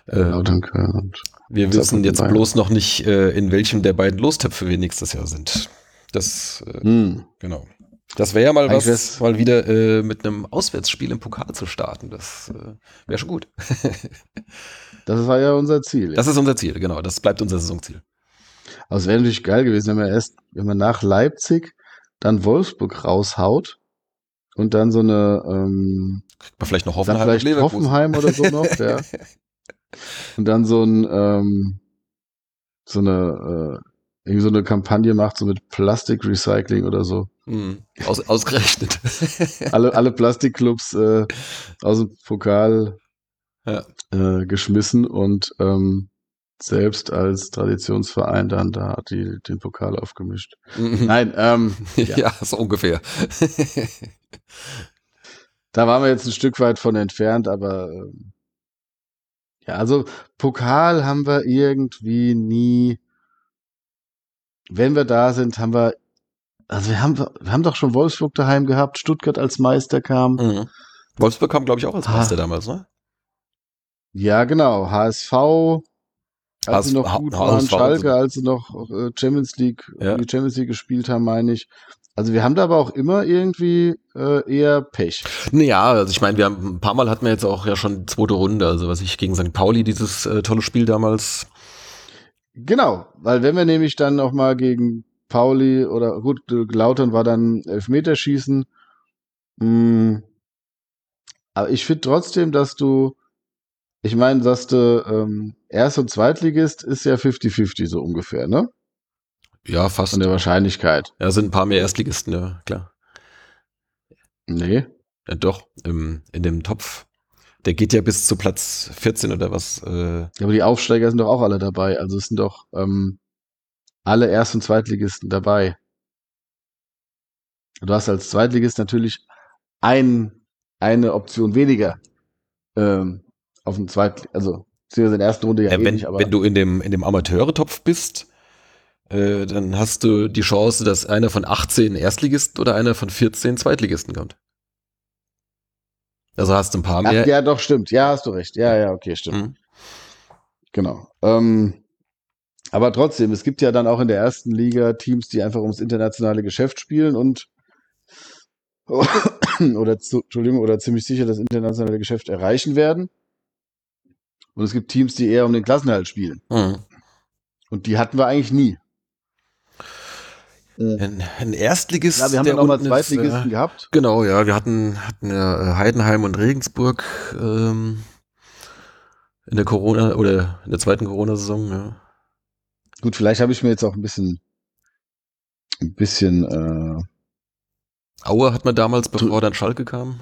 Äh, Lautern Köln. Wir wissen jetzt bloß noch nicht, äh, in welchem der beiden Lostöpfe wir nächstes Jahr sind. Das, äh, hm. genau. Das wäre ja mal was, was mal wieder äh, mit einem Auswärtsspiel im Pokal zu starten. Das äh, wäre schon gut. (laughs) das war ja unser Ziel. Das ist unser Ziel, genau. Das bleibt unser Saisonziel. Aber es wäre natürlich geil gewesen, wenn wir erst, wenn wir nach Leipzig dann Wolfsburg raushaut und dann so eine ähm, Kriegt man vielleicht noch Hoffenheim vielleicht. Hoffenheim oder so noch, ja. (laughs) Und dann so ein ähm, so eine äh, irgendwie so eine Kampagne macht, so mit Plastikrecycling oder so. Hm, Aus, ausgerechnet. Alle, alle (laughs) Plastikclubs äh, aus dem Pokal Ja. äh, geschmissen und ähm, selbst als Traditionsverein dann da die, den Pokal aufgemischt. Mhm. Nein, ähm, (laughs) ja. ja. so ungefähr. (laughs) da waren wir jetzt ein Stück weit von entfernt, aber ähm, ja, also Pokal haben wir irgendwie nie. Wenn wir da sind, haben wir, also wir haben, wir haben doch schon Wolfsburg daheim gehabt, Stuttgart als Meister kam. Mhm. Wolfsburg kam, glaube ich, auch als Ah. Meister damals, ne? Ja, genau. HSV, als sie noch gut waren, Schalke, als sie noch äh, Champions League, Ja. die Champions League gespielt haben, meine ich. Also wir haben da aber auch immer irgendwie äh, eher Pech. Ja, also ich meine, wir haben ein paar Mal hatten wir jetzt auch ja schon zweite Runde, also was ich gegen St. Pauli dieses äh, tolle Spiel damals. Genau, weil wenn wir nämlich dann noch mal gegen Pauli oder gut, Lautern war dann Elfmeterschießen. Mh, aber ich finde trotzdem, dass du, ich meine, dass du ähm, Erst- und Zweitligist ist ja 50-50 so ungefähr, ne? Ja, fast. Von der Wahrscheinlichkeit. Ja, sind ein paar mehr Erstligisten, ja, klar. Nee. Ja, doch, im, in dem Topf. Der geht ja bis zu Platz 14 oder was. Äh, Aber die Aufsteiger sind doch auch alle dabei. Also es sind doch ähm, alle Erst- und Zweitligisten dabei. Du hast als Zweitligist natürlich ein, eine Option weniger ähm, auf dem Zweit, also beziehungsweise in der ersten Runde ja, Ja, eh wenn, nicht, aber wenn du in dem, in dem Amateure-Topf bist, äh, dann hast du die Chance, dass einer von 18 Erstligisten oder einer von 14 Zweitligisten kommt. Also hast du ein paar Ach, mehr. ja, doch, stimmt. Ja, hast du recht. Ja, ja, okay, stimmt. Mhm. Genau. Ähm, aber trotzdem, es gibt ja dann auch in der ersten Liga Teams, die einfach ums internationale Geschäft spielen und (coughs) oder Entschuldigung, oder ziemlich sicher das internationale Geschäft erreichen werden. Und es gibt Teams, die eher um den Klassenhalt spielen. Mhm. Und die hatten wir eigentlich nie. Ein, ein Erstligist. Ja, wir haben der dann auch mal unten ist, Zweitligisten äh, gehabt. Genau, ja, wir hatten, hatten ja äh, Heidenheim und Regensburg ähm, in der Corona oder in der zweiten Corona-Saison, ja. Gut, vielleicht habe ich mir jetzt auch ein bisschen, ein bisschen, äh, Aue hat man damals, bevor dann Schalke kam.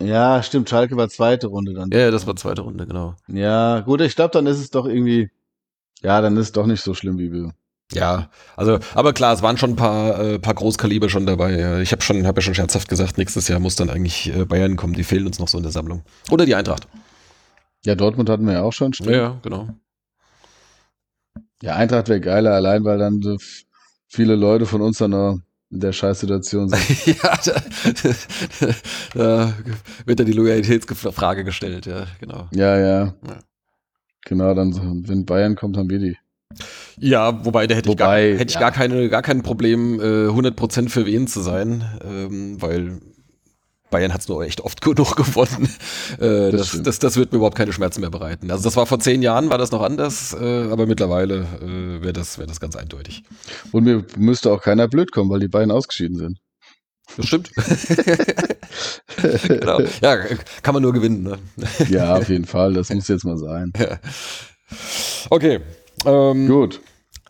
Ja, stimmt, Schalke war zweite Runde dann. Ja, ja, das war zweite Runde, genau. Ja, gut, ich glaube, dann ist es doch irgendwie, ja, dann ist es doch nicht so schlimm, wie wir. Ja, also, aber klar, es waren schon ein paar, äh, paar Großkaliber schon dabei. Ich habe schon, habe ja schon scherzhaft gesagt, nächstes Jahr muss dann eigentlich äh, Bayern kommen. Die fehlen uns noch so in der Sammlung. Oder die Eintracht. Ja, Dortmund hatten wir ja auch schon, stimmt. Ja, genau. Ja, Eintracht wäre geiler, allein weil dann so viele Leute von uns dann noch der Scheißsituation sind. (laughs) ja, da, (laughs) da wird dann die Loyalitätsfrage gestellt, ja, genau. ja, ja. Ja. Genau, dann, wenn Bayern kommt, haben wir die. Ja, wobei, da hätte ich, gar, Wobei, hätte ich ja. gar, keine, gar kein Problem, äh, 100% für wen zu sein, ähm, weil Bayern hat es nur echt oft (laughs) genug gewonnen. Äh, Das das, das, das wird mir überhaupt keine Schmerzen mehr bereiten. Also das war vor zehn Jahren, war das noch anders, äh, aber mittlerweile äh, wäre das, wär das ganz eindeutig. Und mir müsste auch keiner blöd kommen, weil die beiden ausgeschieden sind. Das stimmt. (laughs) genau. Ja, kann man nur gewinnen. Ne? Ja, auf jeden Fall, das muss jetzt mal sein. (laughs) Okay. Ähm, Gut.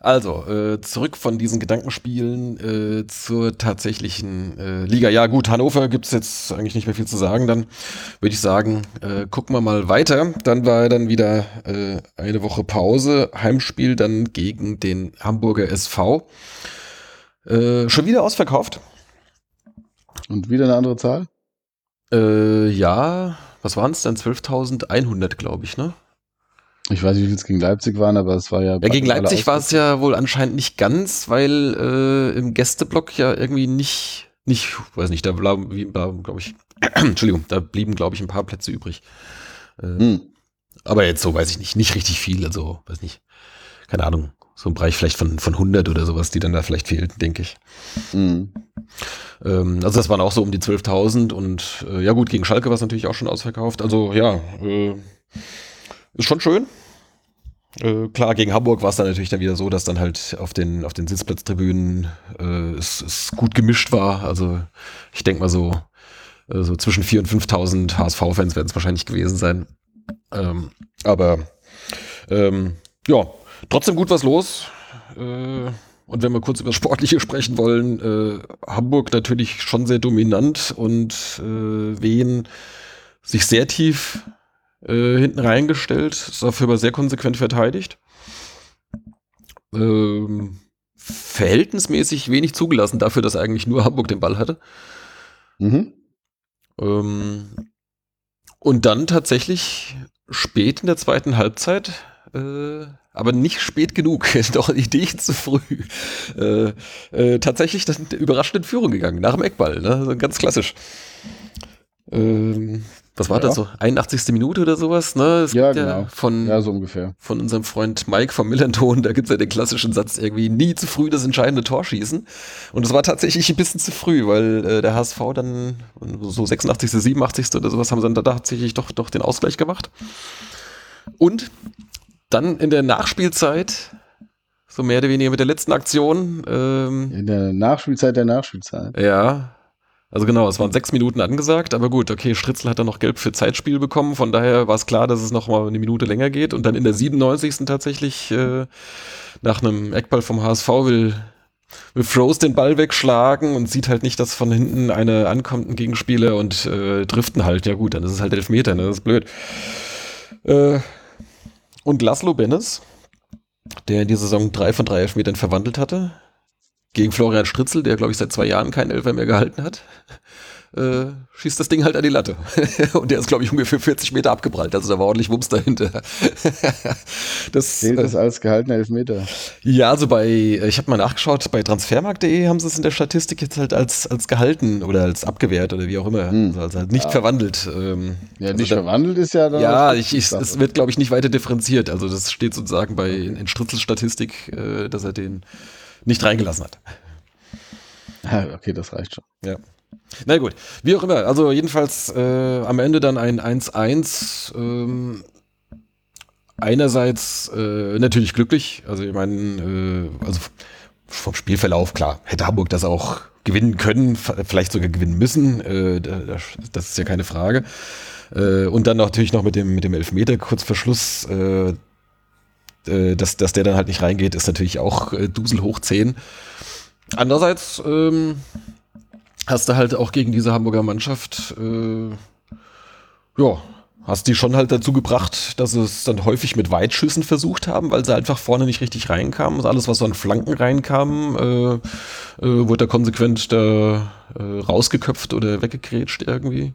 Also, äh, zurück von diesen Gedankenspielen äh, zur tatsächlichen äh, Liga. Ja, gut, Hannover gibt's jetzt eigentlich nicht mehr viel zu sagen. Dann würde ich sagen, äh, gucken wir mal weiter. Dann war dann wieder äh, eine Woche Pause. Heimspiel dann gegen den Hamburger SV. Äh, schon wieder ausverkauft. Und wieder eine andere Zahl? Ja, was waren es dann? 12.100, glaube ich, ne? Ich weiß nicht, wie viel es gegen Leipzig waren, aber es war ja. Ja, gegen Leipzig war es ja wohl anscheinend nicht ganz, weil äh, im Gästeblock ja irgendwie nicht, nicht, weiß nicht, da blieben, glaube ich, (clears throat) Entschuldigung, da blieben, glaube ich, ein paar Plätze übrig. Äh, Hm. Aber jetzt so, weiß ich nicht, nicht richtig viel, also, weiß nicht, keine Ahnung, so ein Bereich vielleicht von, von 100 oder sowas, die dann da vielleicht fehlten, denke ich. Hm. Ähm, also das waren auch so um die 12.000 und äh, ja gut, gegen Schalke war es natürlich auch schon ausverkauft, also ja, äh, ist schon schön. Äh, klar, gegen Hamburg war es dann natürlich dann wieder so, dass dann halt auf den, auf den Sitzplatztribünen äh, es, es gut gemischt war. Also ich denke mal so, äh, so zwischen 4.000 und 5.000 HSV-Fans werden es wahrscheinlich gewesen sein. Ähm, aber ähm, ja, trotzdem gut was los. Äh, und wenn wir kurz über das Sportliche sprechen wollen, äh, Hamburg natürlich schon sehr dominant und äh, Wien sich sehr tief äh, hinten reingestellt, ist dafür aber sehr konsequent verteidigt. Ähm, verhältnismäßig wenig zugelassen dafür, dass eigentlich nur Hamburg den Ball hatte. Mhm. Ähm, und dann tatsächlich spät in der zweiten Halbzeit, äh, aber nicht spät genug, (laughs) doch eine Idee zu früh, äh, äh, tatsächlich dann überraschend in Führung gegangen, nach dem Eckball, ne? Ganz klassisch. Ähm, was war ja. das so? 81. Minute oder sowas, ne? Es ja, genau. Ja von, ja, so ungefähr. Von unserem Freund Mike vom Millanton, da gibt es ja den klassischen Satz irgendwie, nie zu früh das entscheidende Tor schießen. Und es war tatsächlich ein bisschen zu früh, weil äh, der HSV dann so 86., 87. oder sowas haben sie dann tatsächlich doch, doch den Ausgleich gemacht. Und dann in der Nachspielzeit, so mehr oder weniger mit der letzten Aktion. Ähm, in der Nachspielzeit der Nachspielzeit. Ja, also genau, es waren sechs Minuten angesagt, aber gut, okay, Stritzel hat dann noch Gelb für Zeitspiel bekommen, von daher war es klar, dass es noch mal eine Minute länger geht und dann in der 97. tatsächlich äh, nach einem Eckball vom HSV will, will Froze den Ball wegschlagen und sieht halt nicht, dass von hinten eine ankommt, ein Gegenspieler und äh, driften halt, ja gut, dann ist es halt Elfmeter, ne, das ist blöd. Äh, und Laszlo Bennes, der in dieser Saison drei von drei Elfmetern verwandelt hatte, gegen Florian Stritzel, der, glaube ich, seit zwei Jahren keinen Elfer mehr gehalten hat, äh, schießt das Ding halt an die Latte. (laughs) und der ist, glaube ich, ungefähr 40 Meter abgeprallt. Also da war ordentlich Wumms dahinter. (laughs) das Zählt das äh, als gehaltener Elfmeter? Ja, also bei, ich habe mal nachgeschaut, bei transfermarkt.de haben sie es in der Statistik jetzt halt als, als gehalten oder als abgewehrt oder wie auch immer. Hm. Also halt nicht ja. verwandelt. Ähm, ja, also nicht da, verwandelt ist ja dann. Ja, ich, ich, es wird, glaube ich, nicht weiter differenziert. Also das steht sozusagen bei in, in Stritzels Statistik, äh, dass er den nicht reingelassen hat. Okay, das reicht schon. Ja. Na gut, wie auch immer. Also jedenfalls äh, am Ende dann ein 1-1. Ähm, einerseits äh, natürlich glücklich. Also ich meine, äh, also vom Spielverlauf, klar, hätte Hamburg das auch gewinnen können, vielleicht sogar gewinnen müssen. Äh, das ist ja keine Frage. Äh, und dann natürlich noch mit dem, mit dem Elfmeter kurz vor Schluss äh, dass, dass der dann halt nicht reingeht, ist natürlich auch äh, Dusel hoch 10. Andererseits ähm, hast du halt auch gegen diese Hamburger Mannschaft, äh, ja, hast die schon halt dazu gebracht, dass sie es dann häufig mit Weitschüssen versucht haben, weil sie einfach vorne nicht richtig reinkamen. Also alles, was so an Flanken reinkam, äh, äh, wurde da konsequent da äh, rausgeköpft oder weggegrätscht irgendwie.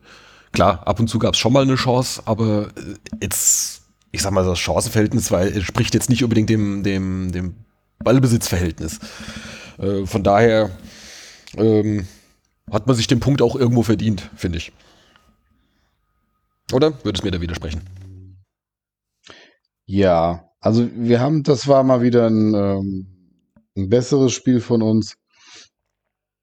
Klar, ab und zu gab es schon mal eine Chance, aber äh, jetzt ich sag mal, das Chancenverhältnis war, entspricht jetzt nicht unbedingt dem, dem, dem Ballbesitzverhältnis. Äh, von daher ähm, hat man sich den Punkt auch irgendwo verdient, finde ich. Oder? Würdest du mir da widersprechen? Ja, also wir haben, das war mal wieder ein, ähm, ein besseres Spiel von uns.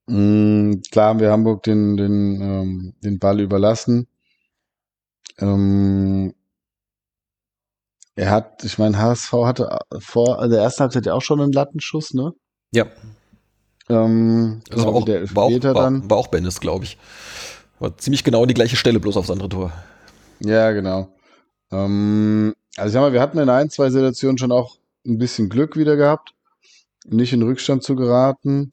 Mhm, klar haben wir Hamburg den, den, ähm, den Ball überlassen. Ähm, er hat, ich meine, HSV hatte vor der ersten Halbzeit ja auch schon einen Lattenschuss, ne? Ja. Ähm, das war auch, der war auch, war, war auch Bennis, glaube ich. War ziemlich genau die gleiche Stelle, bloß aufs andere Tor. Ja, genau. Ähm, also ich sag mal, wir hatten in ein, zwei Situationen schon auch ein bisschen Glück wieder gehabt, nicht in Rückstand zu geraten.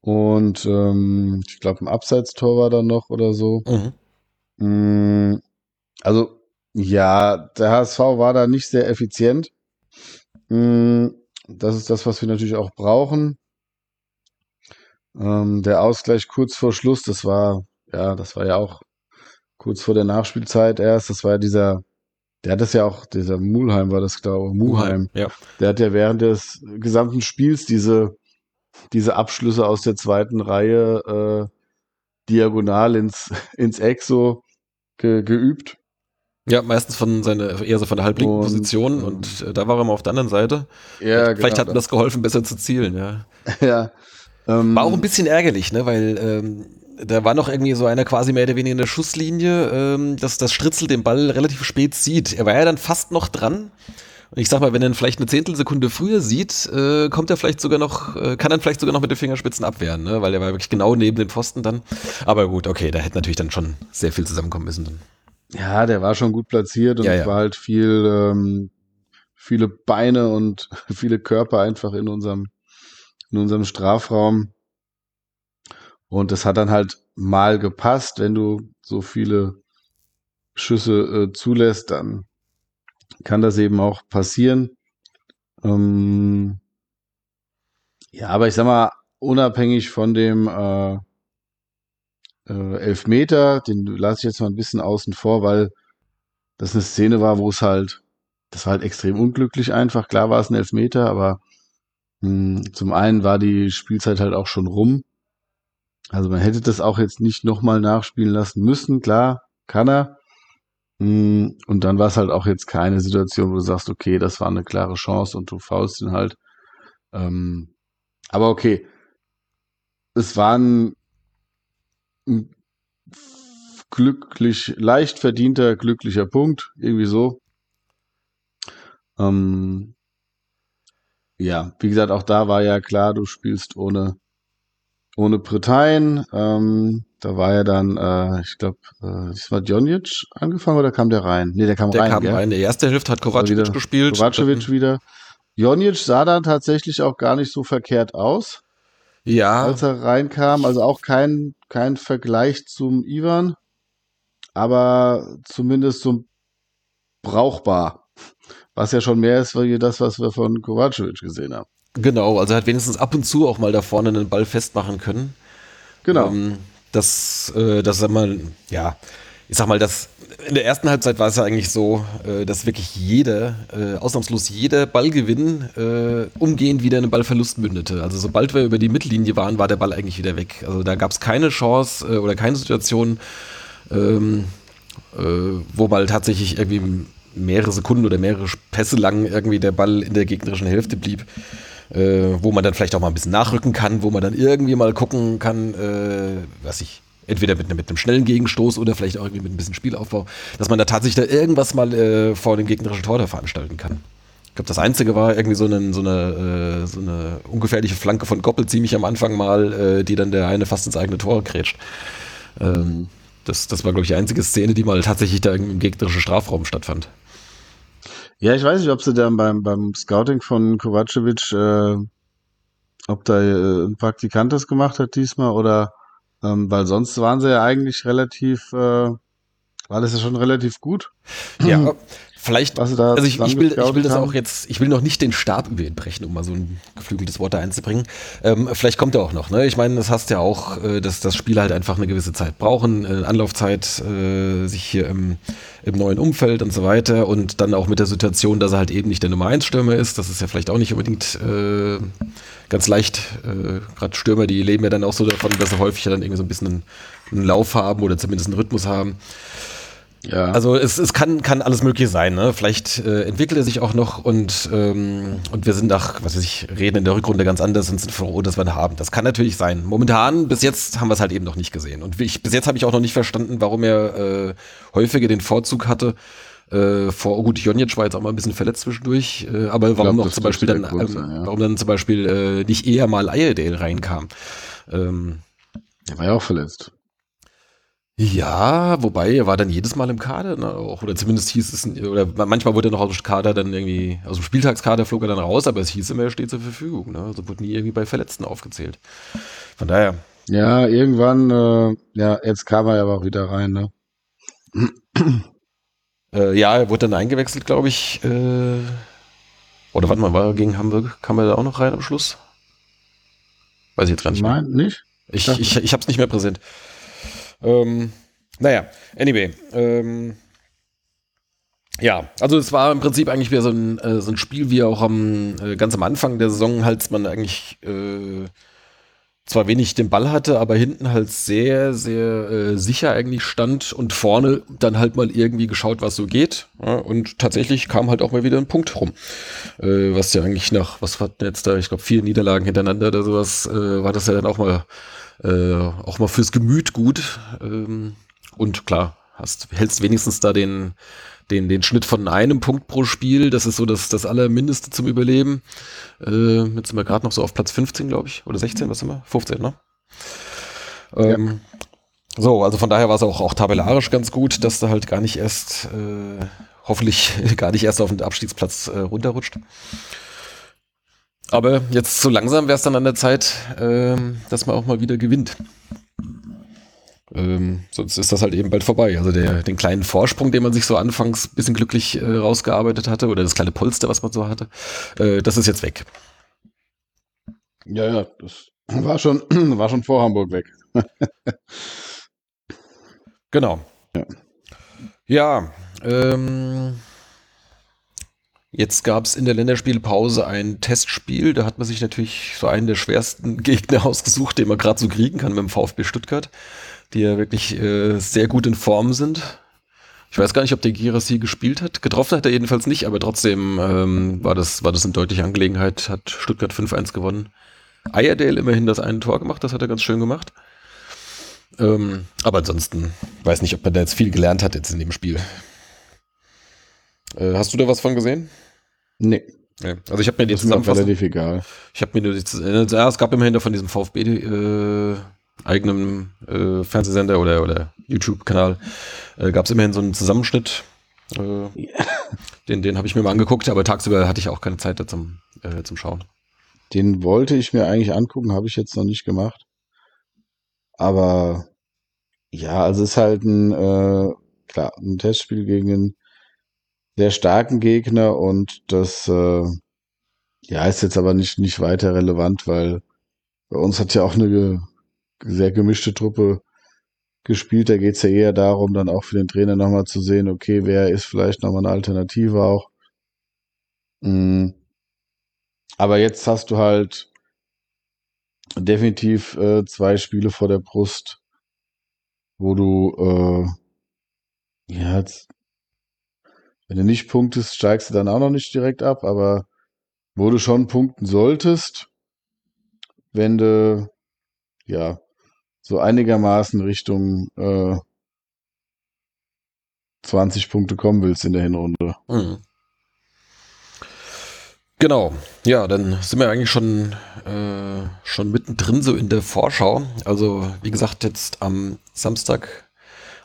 Und ähm, ich glaube, ein Abseitstor war dann noch oder so. Mhm. Mm, also ja, der HSV war da nicht sehr effizient. Hm, das ist das, was wir natürlich auch brauchen. Ähm, der Ausgleich kurz vor Schluss, das war, ja, das war ja auch kurz vor der Nachspielzeit erst. Das war ja dieser, der hat das ja auch, dieser Mulheim war das, glaube ich, Mulheim. Ja. Der hat ja während des gesamten Spiels diese, diese Abschlüsse aus der zweiten Reihe äh, diagonal ins, (laughs) ins Eck so ge, geübt. Ja, meistens von seiner, eher so von der halblinken Position und äh, da war er mal auf der anderen Seite. Ja, Vielleicht, genau, hat ihm das geholfen, besser zu zielen, ja. (laughs) ja. Ähm, war auch ein bisschen ärgerlich, ne, weil ähm, da war noch irgendwie so einer quasi mehr oder weniger in der Schusslinie, ähm, dass das Stritzel den Ball relativ spät sieht. Er war ja dann fast noch dran. Und ich sag mal, wenn er ihn vielleicht eine Zehntelsekunde früher sieht, äh, kommt er vielleicht sogar noch, äh, kann er vielleicht sogar noch mit den Fingerspitzen abwehren, ne? weil er war wirklich genau neben dem Pfosten dann. Aber gut, okay, da hätte natürlich dann schon sehr viel zusammenkommen müssen. Dann. Ja, der war schon gut platziert und ja, ja. es war halt viel, ähm, viele Beine und (laughs) viele Körper einfach in unserem, in unserem Strafraum. Und das hat dann halt mal gepasst, wenn du so viele Schüsse äh, zulässt, dann kann das eben auch passieren. Ähm, ja, aber ich sag mal, unabhängig von dem äh, äh, Elfmeter, den lasse ich jetzt mal ein bisschen außen vor, weil das eine Szene war, wo es halt, das war halt extrem unglücklich einfach. Klar war es ein Elfmeter, aber mh, hm, zum einen war die Spielzeit halt auch schon rum. Also man hätte das auch jetzt nicht nochmal nachspielen lassen müssen. Klar, kann er. Hm, und dann war es halt auch jetzt keine Situation, wo du sagst, okay, das war eine klare Chance und du faust ihn halt. Ähm, aber okay, es war ein, ein glücklich, leicht verdienter, glücklicher Punkt, irgendwie so. Ähm, ja, wie gesagt, auch da war ja klar, du spielst ohne, ohne Bretagne. Ähm, da war ja dann, äh, ich glaube, äh, das war Djonic angefangen oder kam der rein? Nee, der kam der rein. Der kam gell? rein. Der erste Hälfte hat Kovacevic gespielt. Kovacevic wieder. Jonic sah dann tatsächlich auch gar nicht so verkehrt aus. Ja. Als er reinkam. Also auch kein, kein Vergleich zum Ivan. Aber zumindest so brauchbar. Was ja schon mehr ist, wie das, was wir von Kovacevic gesehen haben. Genau, also er hat wenigstens ab und zu auch mal da vorne einen Ball festmachen können. Genau. Ähm, das, äh, das sag mal, ja, ich sag mal, das, in der ersten Halbzeit war es ja eigentlich so, äh, dass wirklich jeder, äh, ausnahmslos jeder Ballgewinn äh, umgehend wieder in einen Ballverlust mündete. Also sobald wir über die Mittellinie waren, war der Ball eigentlich wieder weg. Also da gab es keine Chance oder keine Situation, ähm, äh, wo mal tatsächlich irgendwie mehrere Sekunden oder mehrere Pässe lang irgendwie der Ball in der gegnerischen Hälfte blieb wo man dann vielleicht auch mal ein bisschen nachrücken kann, wo man dann irgendwie mal gucken kann, was ich, entweder mit, mit, einem schnellen Gegenstoß oder vielleicht auch irgendwie mit ein bisschen Spielaufbau, dass man da tatsächlich da irgendwas mal äh, vor dem gegnerischen Tor da veranstalten kann. Ich glaube, das Einzige war irgendwie so eine, so, eine, äh, so eine ungefährliche Flanke von Goppel ziemlich am Anfang mal, äh, die dann der eine fast ins eigene Tor krätscht. Ähm, das, das war, glaube ich, die einzige Szene, die mal tatsächlich da im gegnerischen Strafraum stattfand. Ja, ich weiß nicht, ob sie dann beim, beim Scouting von Kovacevic, äh, ob da äh, ein Praktikant das gemacht hat diesmal oder ähm, weil sonst waren sie ja eigentlich relativ, äh, war das ja schon relativ gut. Ja, (clears throat) Vielleicht, also ich, ich, will, ich will das auch jetzt, ich will noch nicht den Stab über ihn brechen, um mal so ein geflügeltes Wort da einzubringen. Ähm, vielleicht kommt er auch noch, ne? Ich meine, das hast ja auch, äh, dass das Spiel halt einfach eine gewisse Zeit brauchen, äh, Anlaufzeit, äh, sich hier im, im neuen Umfeld und so weiter und dann auch mit der Situation, dass er halt eben nicht der Nummer 1 Stürmer ist. Das ist ja vielleicht auch nicht unbedingt äh, ganz leicht. Äh, Gerade Stürmer, die leben ja dann auch so davon, dass sie häufig dann irgendwie so ein bisschen einen, einen Lauf haben oder zumindest einen Rhythmus haben. Ja. Also es, es kann, kann alles Mögliche sein. Ne? Vielleicht äh, entwickelt er sich auch noch und, ähm, und wir sind nach, was weiß ich, reden in der Rückrunde ganz anders und sind froh, dass wir ihn haben. Das kann natürlich sein. Momentan, bis jetzt haben wir es halt eben noch nicht gesehen. Und ich, bis jetzt habe ich auch noch nicht verstanden, warum er äh, häufiger den Vorzug hatte. Äh, vor, oh gut, Jonic war jetzt auch mal ein bisschen verletzt zwischendurch, äh, aber warum glaub, noch zum Beispiel dann, ähm, sein, ja. warum dann zum Beispiel äh, nicht eher mal Iredale reinkam? Ähm, der war ja auch verletzt. Ja, wobei er war dann jedes Mal im Kader, ne, auch, oder zumindest hieß es, oder manchmal wurde er noch aus dem Kader dann irgendwie, aus dem Spieltagskader flog er dann raus, aber es hieß immer, er steht zur Verfügung. Ne? Also wurde nie irgendwie bei Verletzten aufgezählt. Von daher. Ja, irgendwann, äh, ja, jetzt kam er aber auch wieder rein, ne? Äh, ja, er wurde dann eingewechselt, glaube ich. Äh, oder warte mal, war er gegen Hamburg? Kam er da auch noch rein am Schluss? Weiß ich jetzt gar nicht. Nein, mehr. nicht? Ich, ich, ich, ich habe es nicht mehr präsent. Ähm, naja, anyway. Ähm, ja, also es war im Prinzip eigentlich wieder so ein, äh, so ein Spiel wie auch am, äh, ganz am Anfang der Saison, als man eigentlich äh, zwar wenig den Ball hatte, aber hinten halt sehr, sehr äh, sicher eigentlich stand und vorne dann halt mal irgendwie geschaut, was so geht. Ja, und tatsächlich kam halt auch mal wieder ein Punkt rum. Äh, was ja eigentlich nach, was hatten jetzt da, ich glaube, vier Niederlagen hintereinander oder sowas, äh, war das ja dann auch mal, äh, auch mal fürs Gemüt gut. Ähm, und klar, hast, hältst wenigstens da den, den, den Schnitt von einem Punkt pro Spiel. Das ist so das, das Allermindeste zum Überleben. Äh, jetzt sind wir gerade noch so auf Platz 15, glaube ich. Oder 16, was sind wir? 15, ne? Ähm, ja. So, also von daher war es auch, auch tabellarisch ganz gut, dass du halt gar nicht erst, äh, hoffentlich (laughs) gar nicht erst auf den Abstiegsplatz äh, runterrutscht. Aber jetzt so langsam wäre es dann an der Zeit, äh, dass man auch mal wieder gewinnt. Ähm, sonst ist das halt eben bald vorbei. Also der, den kleinen Vorsprung, den man sich so anfangs ein bisschen glücklich äh, rausgearbeitet hatte, oder das kleine Polster, was man so hatte, äh, das ist jetzt weg. Ja, ja, das (clears throat) war schon, (clears throat) war schon vor Hamburg weg. (laughs) genau. Ja, ja ähm, Jetzt gab es in der Länderspielpause ein Testspiel. Da hat man sich natürlich so einen der schwersten (laughs) Gegner ausgesucht, den man gerade so kriegen kann mit dem VfB Stuttgart die ja wirklich äh, sehr gut in Form sind. Ich weiß gar nicht, ob der Girassi gespielt hat. Getroffen hat er jedenfalls nicht, aber trotzdem ähm, war, das, war das eine deutliche Angelegenheit. Hat Stuttgart 5-1 gewonnen. Ayerdale immerhin das eine Tor gemacht, das hat er ganz schön gemacht. Ähm, aber ansonsten weiß nicht, ob man da jetzt viel gelernt hat jetzt in dem Spiel. Äh, hast du da was von gesehen? Nee. Ja, also ich habe mir die Zusammenfassung... relativ egal. Ich habe mir nur die, äh, ja, es gab immerhin von diesem VfB äh, eigenen äh, Fernsehsender oder, oder YouTube-Kanal äh, gab es immerhin so einen Zusammenschnitt. Äh, ja. (laughs) Den, den habe ich mir mal angeguckt, aber tagsüber hatte ich auch keine Zeit da zum, äh, zum Schauen. Den wollte ich mir eigentlich angucken, habe ich jetzt noch nicht gemacht. Aber ja, also es ist halt ein, äh, klar, ein Testspiel gegen einen sehr starken Gegner und das äh, ja ist jetzt aber nicht, nicht weiter relevant, weil bei uns hat ja auch eine sehr gemischte Truppe gespielt. Da geht es ja eher darum, dann auch für den Trainer nochmal zu sehen, okay, wer ist vielleicht nochmal eine Alternative auch. Mhm. Aber jetzt hast du halt definitiv äh, zwei Spiele vor der Brust, wo du äh, ja, jetzt, wenn du nicht punktest, steigst du dann auch noch nicht direkt ab, aber wo du schon punkten solltest, wenn du ja so einigermaßen Richtung äh, 20 Punkte kommen willst in der Hinrunde. Mhm. Genau, ja, dann sind wir eigentlich schon, äh, schon mittendrin so in der Vorschau. Also, wie gesagt, jetzt am Samstag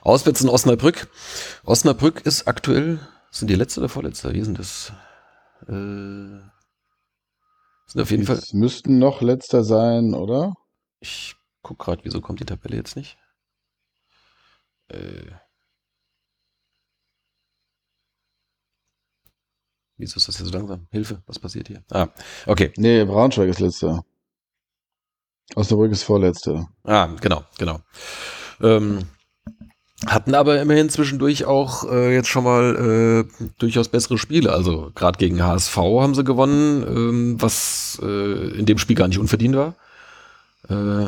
auswärts in Osnabrück. Osnabrück ist aktuell, sind die letzte oder vorletzte? Wie sind das? Äh, sind auf jeden Fall. müssten noch letzter sein, oder? Ich guck gerade, wieso kommt die Tabelle jetzt nicht? Äh. Wieso ist das hier so langsam? Hilfe, was passiert hier? Ah, okay. Nee, Braunschweig ist letzter. Osnabrück ist vorletzter. Ah, genau, genau. Ähm, hatten aber immerhin zwischendurch auch äh, jetzt schon mal äh, durchaus bessere Spiele. Also gerade gegen HSV haben sie gewonnen, ähm, was äh, in dem Spiel gar nicht unverdient war. Äh,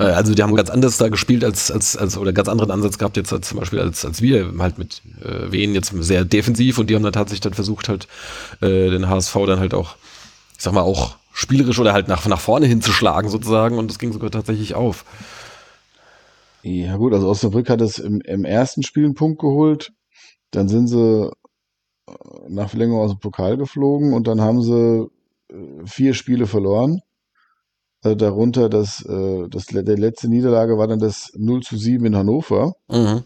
äh, also die haben ganz anders da gespielt als, als, als oder ganz anderen Ansatz gehabt jetzt als, zum Beispiel als, als wir, halt mit äh, Wien jetzt sehr defensiv und die haben dann tatsächlich dann versucht halt äh, den HSV dann halt auch, ich sag mal, auch spielerisch oder halt nach, nach vorne hinzuschlagen sozusagen und das ging sogar tatsächlich auf. Ja gut, also Osnabrück hat es im, im ersten Spiel einen Punkt geholt, dann sind sie äh, nach Verlängerung aus dem Pokal geflogen und dann haben sie äh, vier Spiele verloren äh, darunter das, äh, das, der letzte Niederlage war dann das 0 zu 7 in Hannover. Mhm.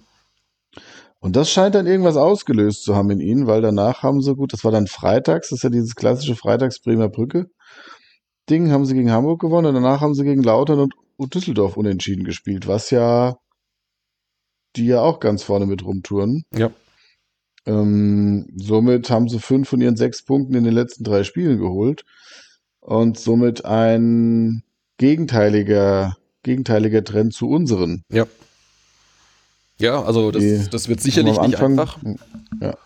Und das scheint dann irgendwas ausgelöst zu haben in ihnen, weil danach haben sie, gut, das war dann freitags, das ist ja dieses klassische Freitags-Bremer Brücke. Ding haben sie gegen Hamburg gewonnen und danach haben sie gegen Lautern und Düsseldorf unentschieden gespielt, was ja die ja auch ganz vorne mit rumtouren. Ja. Ähm, somit haben sie fünf von ihren sechs Punkten in den letzten drei Spielen geholt und somit ein gegenteiliger, gegenteiliger Trend zu unseren. Ja. Ja, also das, das wird sicherlich nicht einfach. Ja.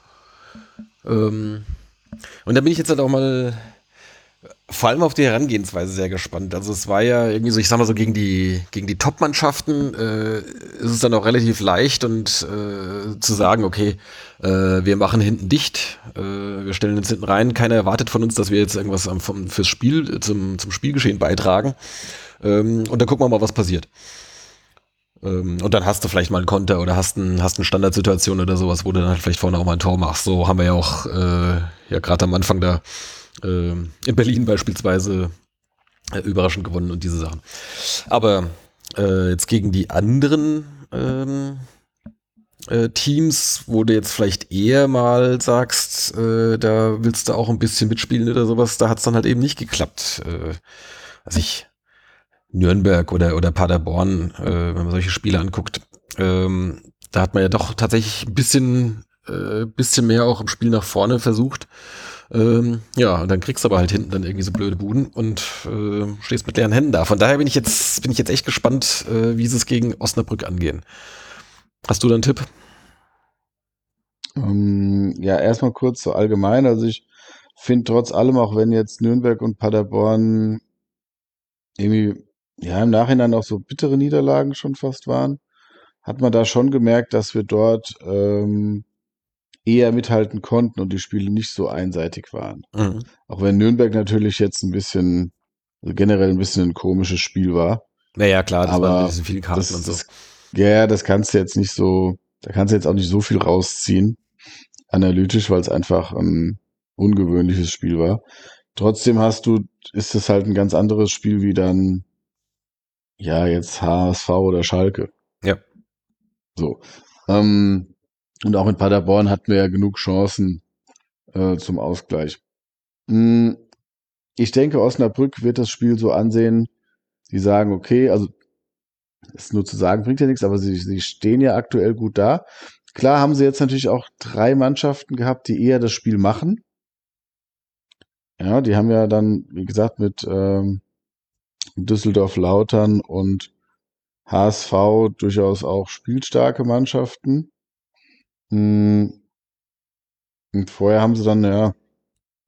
Ähm, und da bin ich jetzt halt auch mal vor allem auf die Herangehensweise sehr gespannt. Also es war ja irgendwie so, ich sag mal so, gegen die, gegen die Top-Mannschaften äh, ist es dann auch relativ leicht und äh, zu sagen, okay, äh, wir machen hinten dicht, äh, wir stellen uns hinten rein, keiner erwartet von uns, dass wir jetzt irgendwas am, vom, fürs Spiel, zum, zum Spielgeschehen beitragen. Ähm, und dann gucken wir mal, was passiert. Ähm, und dann hast du vielleicht mal einen Konter oder hast, ein, hast eine Standardsituation oder sowas, wo du dann halt vielleicht vorne auch mal ein Tor machst. So haben wir ja auch äh, ja gerade am Anfang da in Berlin beispielsweise äh, überraschend gewonnen und diese Sachen. Aber äh, jetzt gegen die anderen ähm, äh, Teams, wo du jetzt vielleicht eher mal sagst, äh, da willst du auch ein bisschen mitspielen oder sowas, da hat es dann halt eben nicht geklappt. Äh, also ich Nürnberg oder, oder Paderborn, äh, wenn man solche Spiele anguckt, ähm, da hat man ja doch tatsächlich ein bisschen, bisschen mehr auch im Spiel nach vorne versucht. Ähm, ja, und dann kriegst du aber halt hinten dann irgendwie so blöde Buden und äh, stehst mit leeren Händen da. Von daher bin ich jetzt, bin ich jetzt echt gespannt, äh, wie sie es gegen Osnabrück angehen. Hast du da einen Tipp? Ähm, ja, erstmal kurz so allgemein. Also ich finde trotz allem, auch wenn jetzt Nürnberg und Paderborn irgendwie, ja, im Nachhinein auch so bittere Niederlagen schon fast waren, hat man da schon gemerkt, dass wir dort ähm, eher mithalten konnten und die Spiele nicht so einseitig waren. Mhm. Auch wenn Nürnberg natürlich jetzt ein bisschen, also generell ein bisschen ein komisches Spiel war. Naja, klar, das Aber waren ein bisschen viele Karten Das, und so. das, ja, das kannst du jetzt nicht so, da kannst du jetzt auch nicht so viel rausziehen, analytisch, weil es einfach ein ungewöhnliches Spiel war. Trotzdem hast du, ist es halt ein ganz anderes Spiel wie dann, ja, jetzt HSV oder Schalke. Ja. So. Ähm, und auch in Paderborn hatten wir ja genug Chancen äh, zum Ausgleich. Mm, Ich denke, Osnabrück wird das Spiel so ansehen, die sagen, okay, also ist nur zu sagen, bringt ja nichts, aber sie, sie stehen ja aktuell gut da. Klar haben sie jetzt natürlich auch drei Mannschaften gehabt, die eher das Spiel machen. Ja, die haben ja dann, wie gesagt, mit ähm, Düsseldorf Lautern und HSV durchaus auch spielstarke Mannschaften. Mm, Und vorher haben sie dann, ja,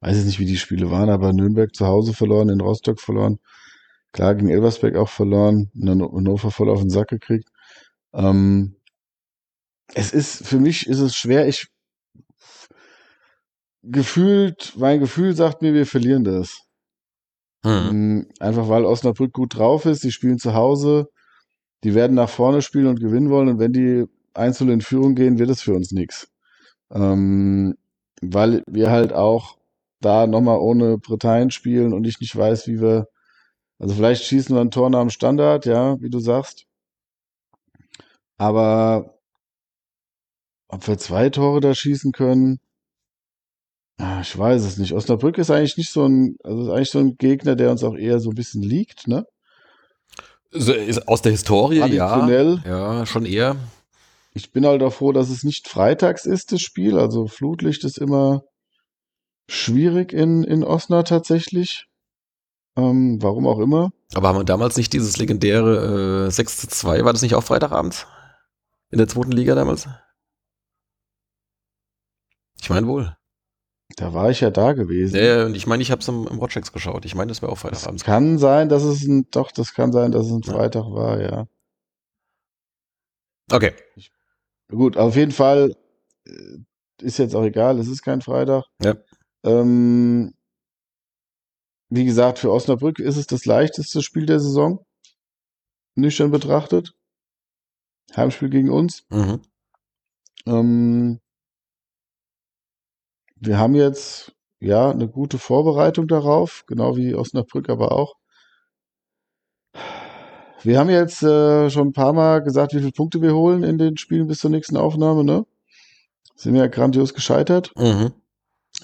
weiß ich nicht, wie die Spiele waren, aber Nürnberg zu Hause verloren, in Rostock verloren. Klar, gegen Elversberg auch verloren, in Hannover voll auf den Sack gekriegt. Ähm, es ist, für mich ist es schwer, ich gefühlt, mein Gefühl sagt mir, wir verlieren das. Mhm. Mm, Einfach weil Osnabrück gut drauf ist, die spielen zu Hause, die werden nach vorne spielen und gewinnen wollen und wenn die einzeln in Führung gehen, wird es für uns nichts. Ähm, weil wir halt auch da nochmal ohne Britannien spielen und ich nicht weiß, wie wir, also vielleicht schießen wir ein Tor nach dem Standard, ja, wie du sagst. Aber ob wir zwei Tore da schießen können, ah, ich weiß es nicht. Osnabrück ist eigentlich nicht so ein, also ist eigentlich so ein Gegner, der uns auch eher so ein bisschen liegt, ne? Aus der Historie, ja. Ja, schon eher. Ich bin halt auch froh, dass es nicht freitags ist, das Spiel. Also Flutlicht ist immer schwierig in, in Osnabrück tatsächlich. Ähm, warum auch immer. Aber haben wir damals nicht dieses legendäre äh, 6 zu 2, war das nicht auch Freitagabends? In der zweiten Liga damals? Ich meine wohl. Da war ich ja da gewesen. Ja, und ich meine, ich habe es im, im Watchx geschaut. Ich meine, das wäre auch Es Freitagabends. kann sein, dass es ein, doch, das kann sein, dass es ein Ja. Freitag war, ja. Okay. Gut, auf jeden Fall äh, ist jetzt auch egal, es ist kein Freitag. Ja. Ähm, wie gesagt, für Osnabrück ist es das leichteste Spiel der Saison. Nüchtern betrachtet. Heimspiel gegen uns. Mhm. Ähm, wir haben jetzt ja eine gute Vorbereitung darauf, genau wie Osnabrück aber auch. Wir haben jetzt äh, schon ein paar Mal gesagt, wie viele Punkte wir holen in den Spielen bis zur nächsten Aufnahme, ne? Sind wir ja grandios gescheitert. Mhm.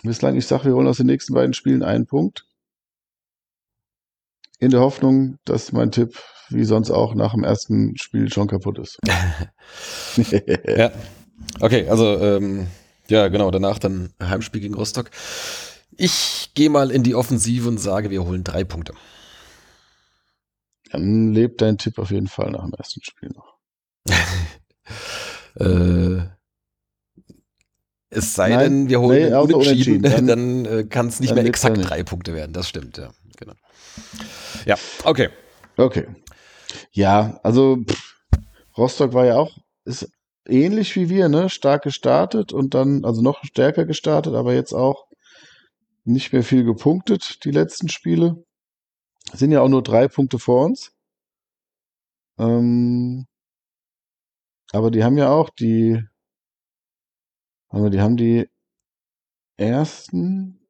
Bislang, ich sage, wir holen aus den nächsten beiden Spielen einen Punkt. In der Hoffnung, dass mein Tipp, wie sonst auch, nach dem ersten Spiel schon kaputt ist. (laughs) (laughs) Ja. Okay, also ähm, ja, genau, danach dann Heimspiel gegen Rostock. Ich gehe mal in die Offensive und sage, wir holen drei Punkte. Dann lebt dein Tipp auf jeden Fall nach dem ersten Spiel noch. (laughs) Äh, Es sei Nein, denn, wir holen nee, außer Unentschieden, Unentschieden, (laughs) dann, dann- äh, kann es nicht mehr exakt nicht. drei Punkte werden. Das stimmt, ja. Genau. Ja, okay. Okay. Ja, also pff, Rostock war ja auch, ist ähnlich wie wir, ne? Stark gestartet und dann, also noch stärker gestartet, aber jetzt auch nicht mehr viel gepunktet, die letzten Spiele. Sind ja auch nur drei Punkte vor uns. Ähm, aber die haben ja auch die, aber die haben die ersten,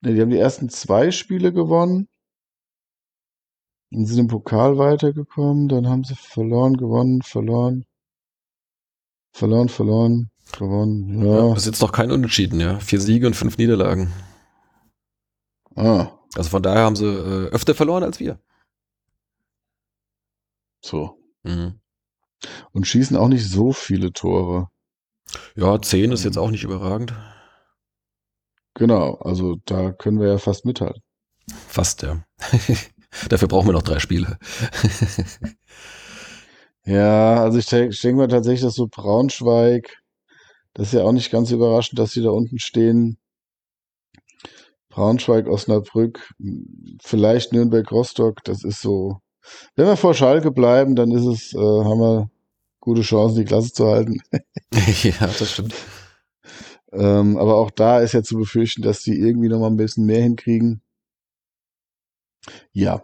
ne, die haben die ersten zwei Spiele gewonnen. Und sind im Pokal weitergekommen, dann haben sie verloren, gewonnen, verloren. Verloren, verloren, gewonnen. Ja. Ja. Bis jetzt noch kein Unentschieden, ja. Vier Siege und fünf Niederlagen. Ah, Also von daher haben sie äh, öfter verloren als wir. so. Mhm. Und schießen auch nicht so viele Tore. Ja, zehn ist jetzt auch nicht überragend. Genau, also da können wir ja fast mithalten. Fast, ja. (laughs) Dafür brauchen wir noch drei Spiele. (laughs) Ja, also ich, denk- ich denke mal tatsächlich, dass so Braunschweig, das ist ja auch nicht ganz überraschend, dass sie da unten stehen. Braunschweig, Osnabrück, vielleicht Nürnberg, Rostock, das ist so. Wenn wir vor Schalke bleiben, dann ist es, äh, haben wir gute Chancen, die Klasse zu halten. (laughs) (laughs) ja, das stimmt. Ähm, aber auch da ist ja zu befürchten, dass die irgendwie noch mal ein bisschen mehr hinkriegen. Ja.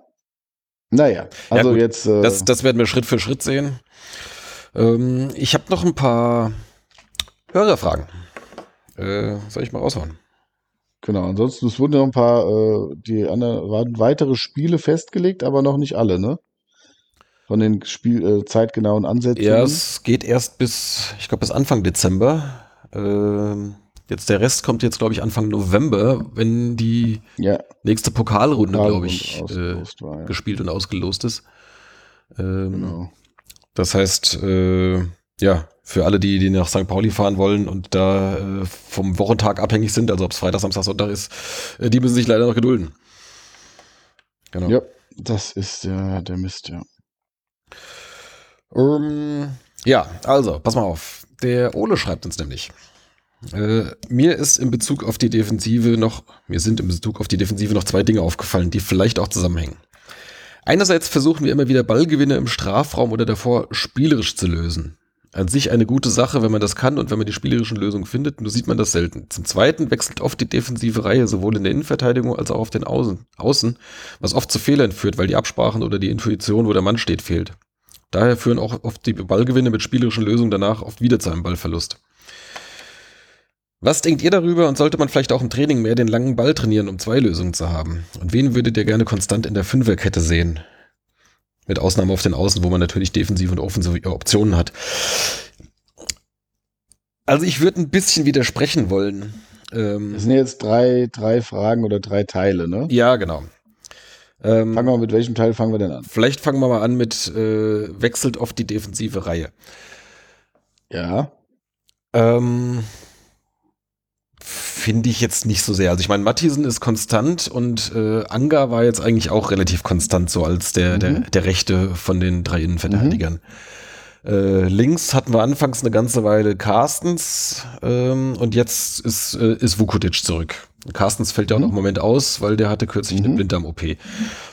Naja, also gut. jetzt. Äh, Das, das werden wir Schritt für Schritt sehen. Ähm, ich habe noch ein paar Hörerfragen. Äh, soll ich mal raushauen? Genau, ansonsten, es wurden ja noch ein paar, äh, die anderen, waren weitere Spiele festgelegt, aber noch nicht alle, ne? Von den Spiel, äh, zeitgenauen Ansätzen. Ja, es geht erst bis, ich glaube, bis Anfang Dezember. Ähm, jetzt der Rest kommt jetzt, glaube ich, Anfang November, wenn die ja, nächste Pokalrunde, glaube ich, äh, war, ja. gespielt und ausgelost ist. Ähm, Genau. Das heißt, äh, ja, für alle, die, die nach St. Pauli fahren wollen und da äh, vom Wochentag abhängig sind, also ob es Freitag, Samstag, Sonntag ist, äh, die müssen sich leider noch gedulden. Genau. Ja, das ist der, der Mist, ja. Ähm, ja, also, pass mal auf. Der Ole schreibt uns nämlich. Äh, mir ist in Bezug auf die Defensive noch, mir sind in Bezug auf die Defensive noch zwei Dinge aufgefallen, die vielleicht auch zusammenhängen. Einerseits versuchen wir immer wieder Ballgewinne im Strafraum oder davor spielerisch zu lösen. An sich eine gute Sache, wenn man das kann und wenn man die spielerischen Lösungen findet, nur sieht man das selten. Zum Zweiten wechselt oft die defensive Reihe sowohl in der Innenverteidigung als auch auf den Außen, Außen, was oft zu Fehlern führt, weil die Absprachen oder die Intuition, wo der Mann steht, fehlt. Daher führen auch oft die Ballgewinne mit spielerischen Lösungen danach oft wieder zu einem Ballverlust. Was denkt ihr darüber und sollte man vielleicht auch im Training mehr den langen Ball trainieren, um zwei Lösungen zu haben? Und wen würdet ihr gerne konstant in der Fünferkette sehen? Mit Ausnahme auf den Außen, wo man natürlich defensive und offensive Optionen hat. Also ich würde ein bisschen widersprechen wollen. Ähm, Das sind jetzt drei, drei Fragen oder drei Teile, ne? ja, genau. Ähm, Fangen wir mit welchem Teil fangen wir denn an? vielleicht fangen wir mal an mit äh, wechselt oft die defensive Reihe. Ja. Ähm, Finde ich jetzt nicht so sehr. Also ich meine, Matthiesen ist konstant und äh, Anga war jetzt eigentlich auch relativ konstant, so als der, Mhm. der, der Rechte von den drei Innenverteidigern. Äh, links hatten wir anfangs eine ganze Weile Carstens ähm, und jetzt ist, äh, ist Vukotic zurück. Carstens fällt ja auch Mhm. noch im Moment aus, weil der hatte kürzlich eine Mhm. Blinddarm-OP.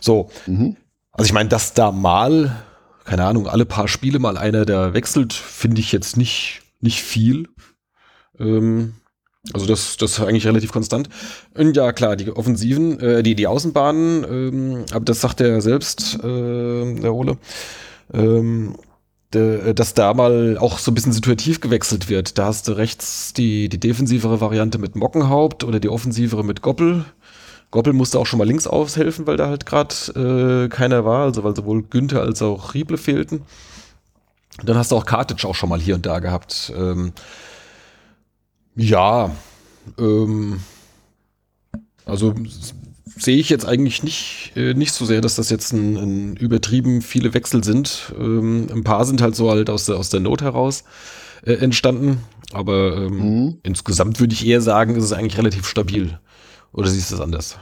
So, Mhm. also ich meine, dass da mal, keine Ahnung, alle paar Spiele mal einer da wechselt, finde ich jetzt nicht, nicht viel. Ähm, also das, das ist eigentlich relativ konstant. Und ja, klar, die Offensiven, äh, die, die Außenbahnen, ähm, aber das sagt er selbst, äh, der Ole, ähm, de- dass da mal auch so ein bisschen situativ gewechselt wird. Da hast du rechts die, die defensivere Variante mit Mockenhaupt oder die offensivere mit Goppel. Goppel musste auch schon mal links aushelfen, weil da halt gerade äh, keiner war, also weil sowohl Günther als auch Rieble fehlten. Dann hast du auch Kartic auch schon mal hier und da gehabt. Ähm, ja, ähm, also sehe ich jetzt eigentlich nicht, äh, nicht so sehr, dass das jetzt ein, ein übertrieben viele Wechsel sind. Ähm, ein paar sind halt so halt aus der, aus der Not heraus äh, entstanden. Aber ähm, Mhm. insgesamt würde ich eher sagen, ist es eigentlich relativ stabil. Oder siehst du es anders?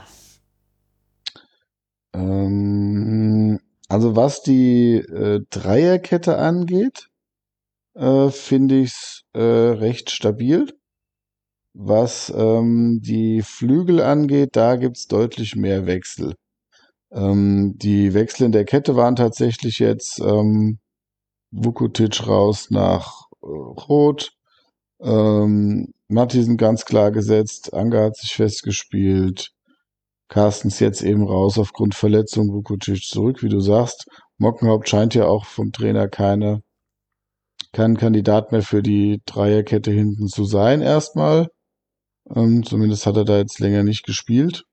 Ähm, also was die äh, Dreierkette angeht, äh, finde ich es äh, recht stabil. Was ähm, die Flügel angeht, da gibt's deutlich mehr Wechsel. Ähm, die Wechsel in der Kette waren tatsächlich jetzt ähm, Vukotic raus nach äh, Rot, ähm, Mattisen ganz klar gesetzt, Anga hat sich festgespielt, Carstens jetzt eben raus aufgrund Verletzung, Vukotic zurück, wie du sagst. Mockenhaupt scheint ja auch vom Trainer keine, kein Kandidat mehr für die Dreierkette hinten zu sein, erstmal. Ähm, zumindest hat er da jetzt länger nicht gespielt.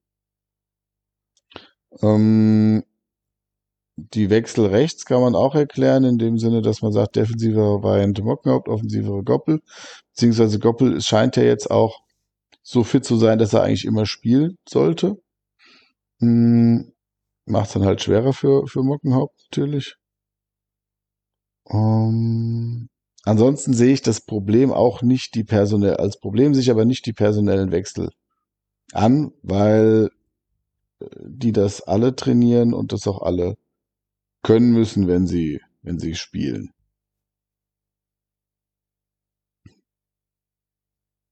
Ähm, die Wechsel rechts kann man auch erklären, in dem Sinne, dass man sagt, defensivere Variante Mockenhaupt, offensivere Goppel. Beziehungsweise Goppel scheint ja jetzt auch so fit zu sein, dass er eigentlich immer spielen sollte. Hm, Macht es dann halt schwerer für, für Mockenhaupt natürlich. Um, ansonsten sehe ich das Problem auch nicht die personell, als Problem sich aber nicht die personellen Wechsel an, weil äh, die das alle trainieren und das auch alle können müssen, wenn sie, wenn sie spielen.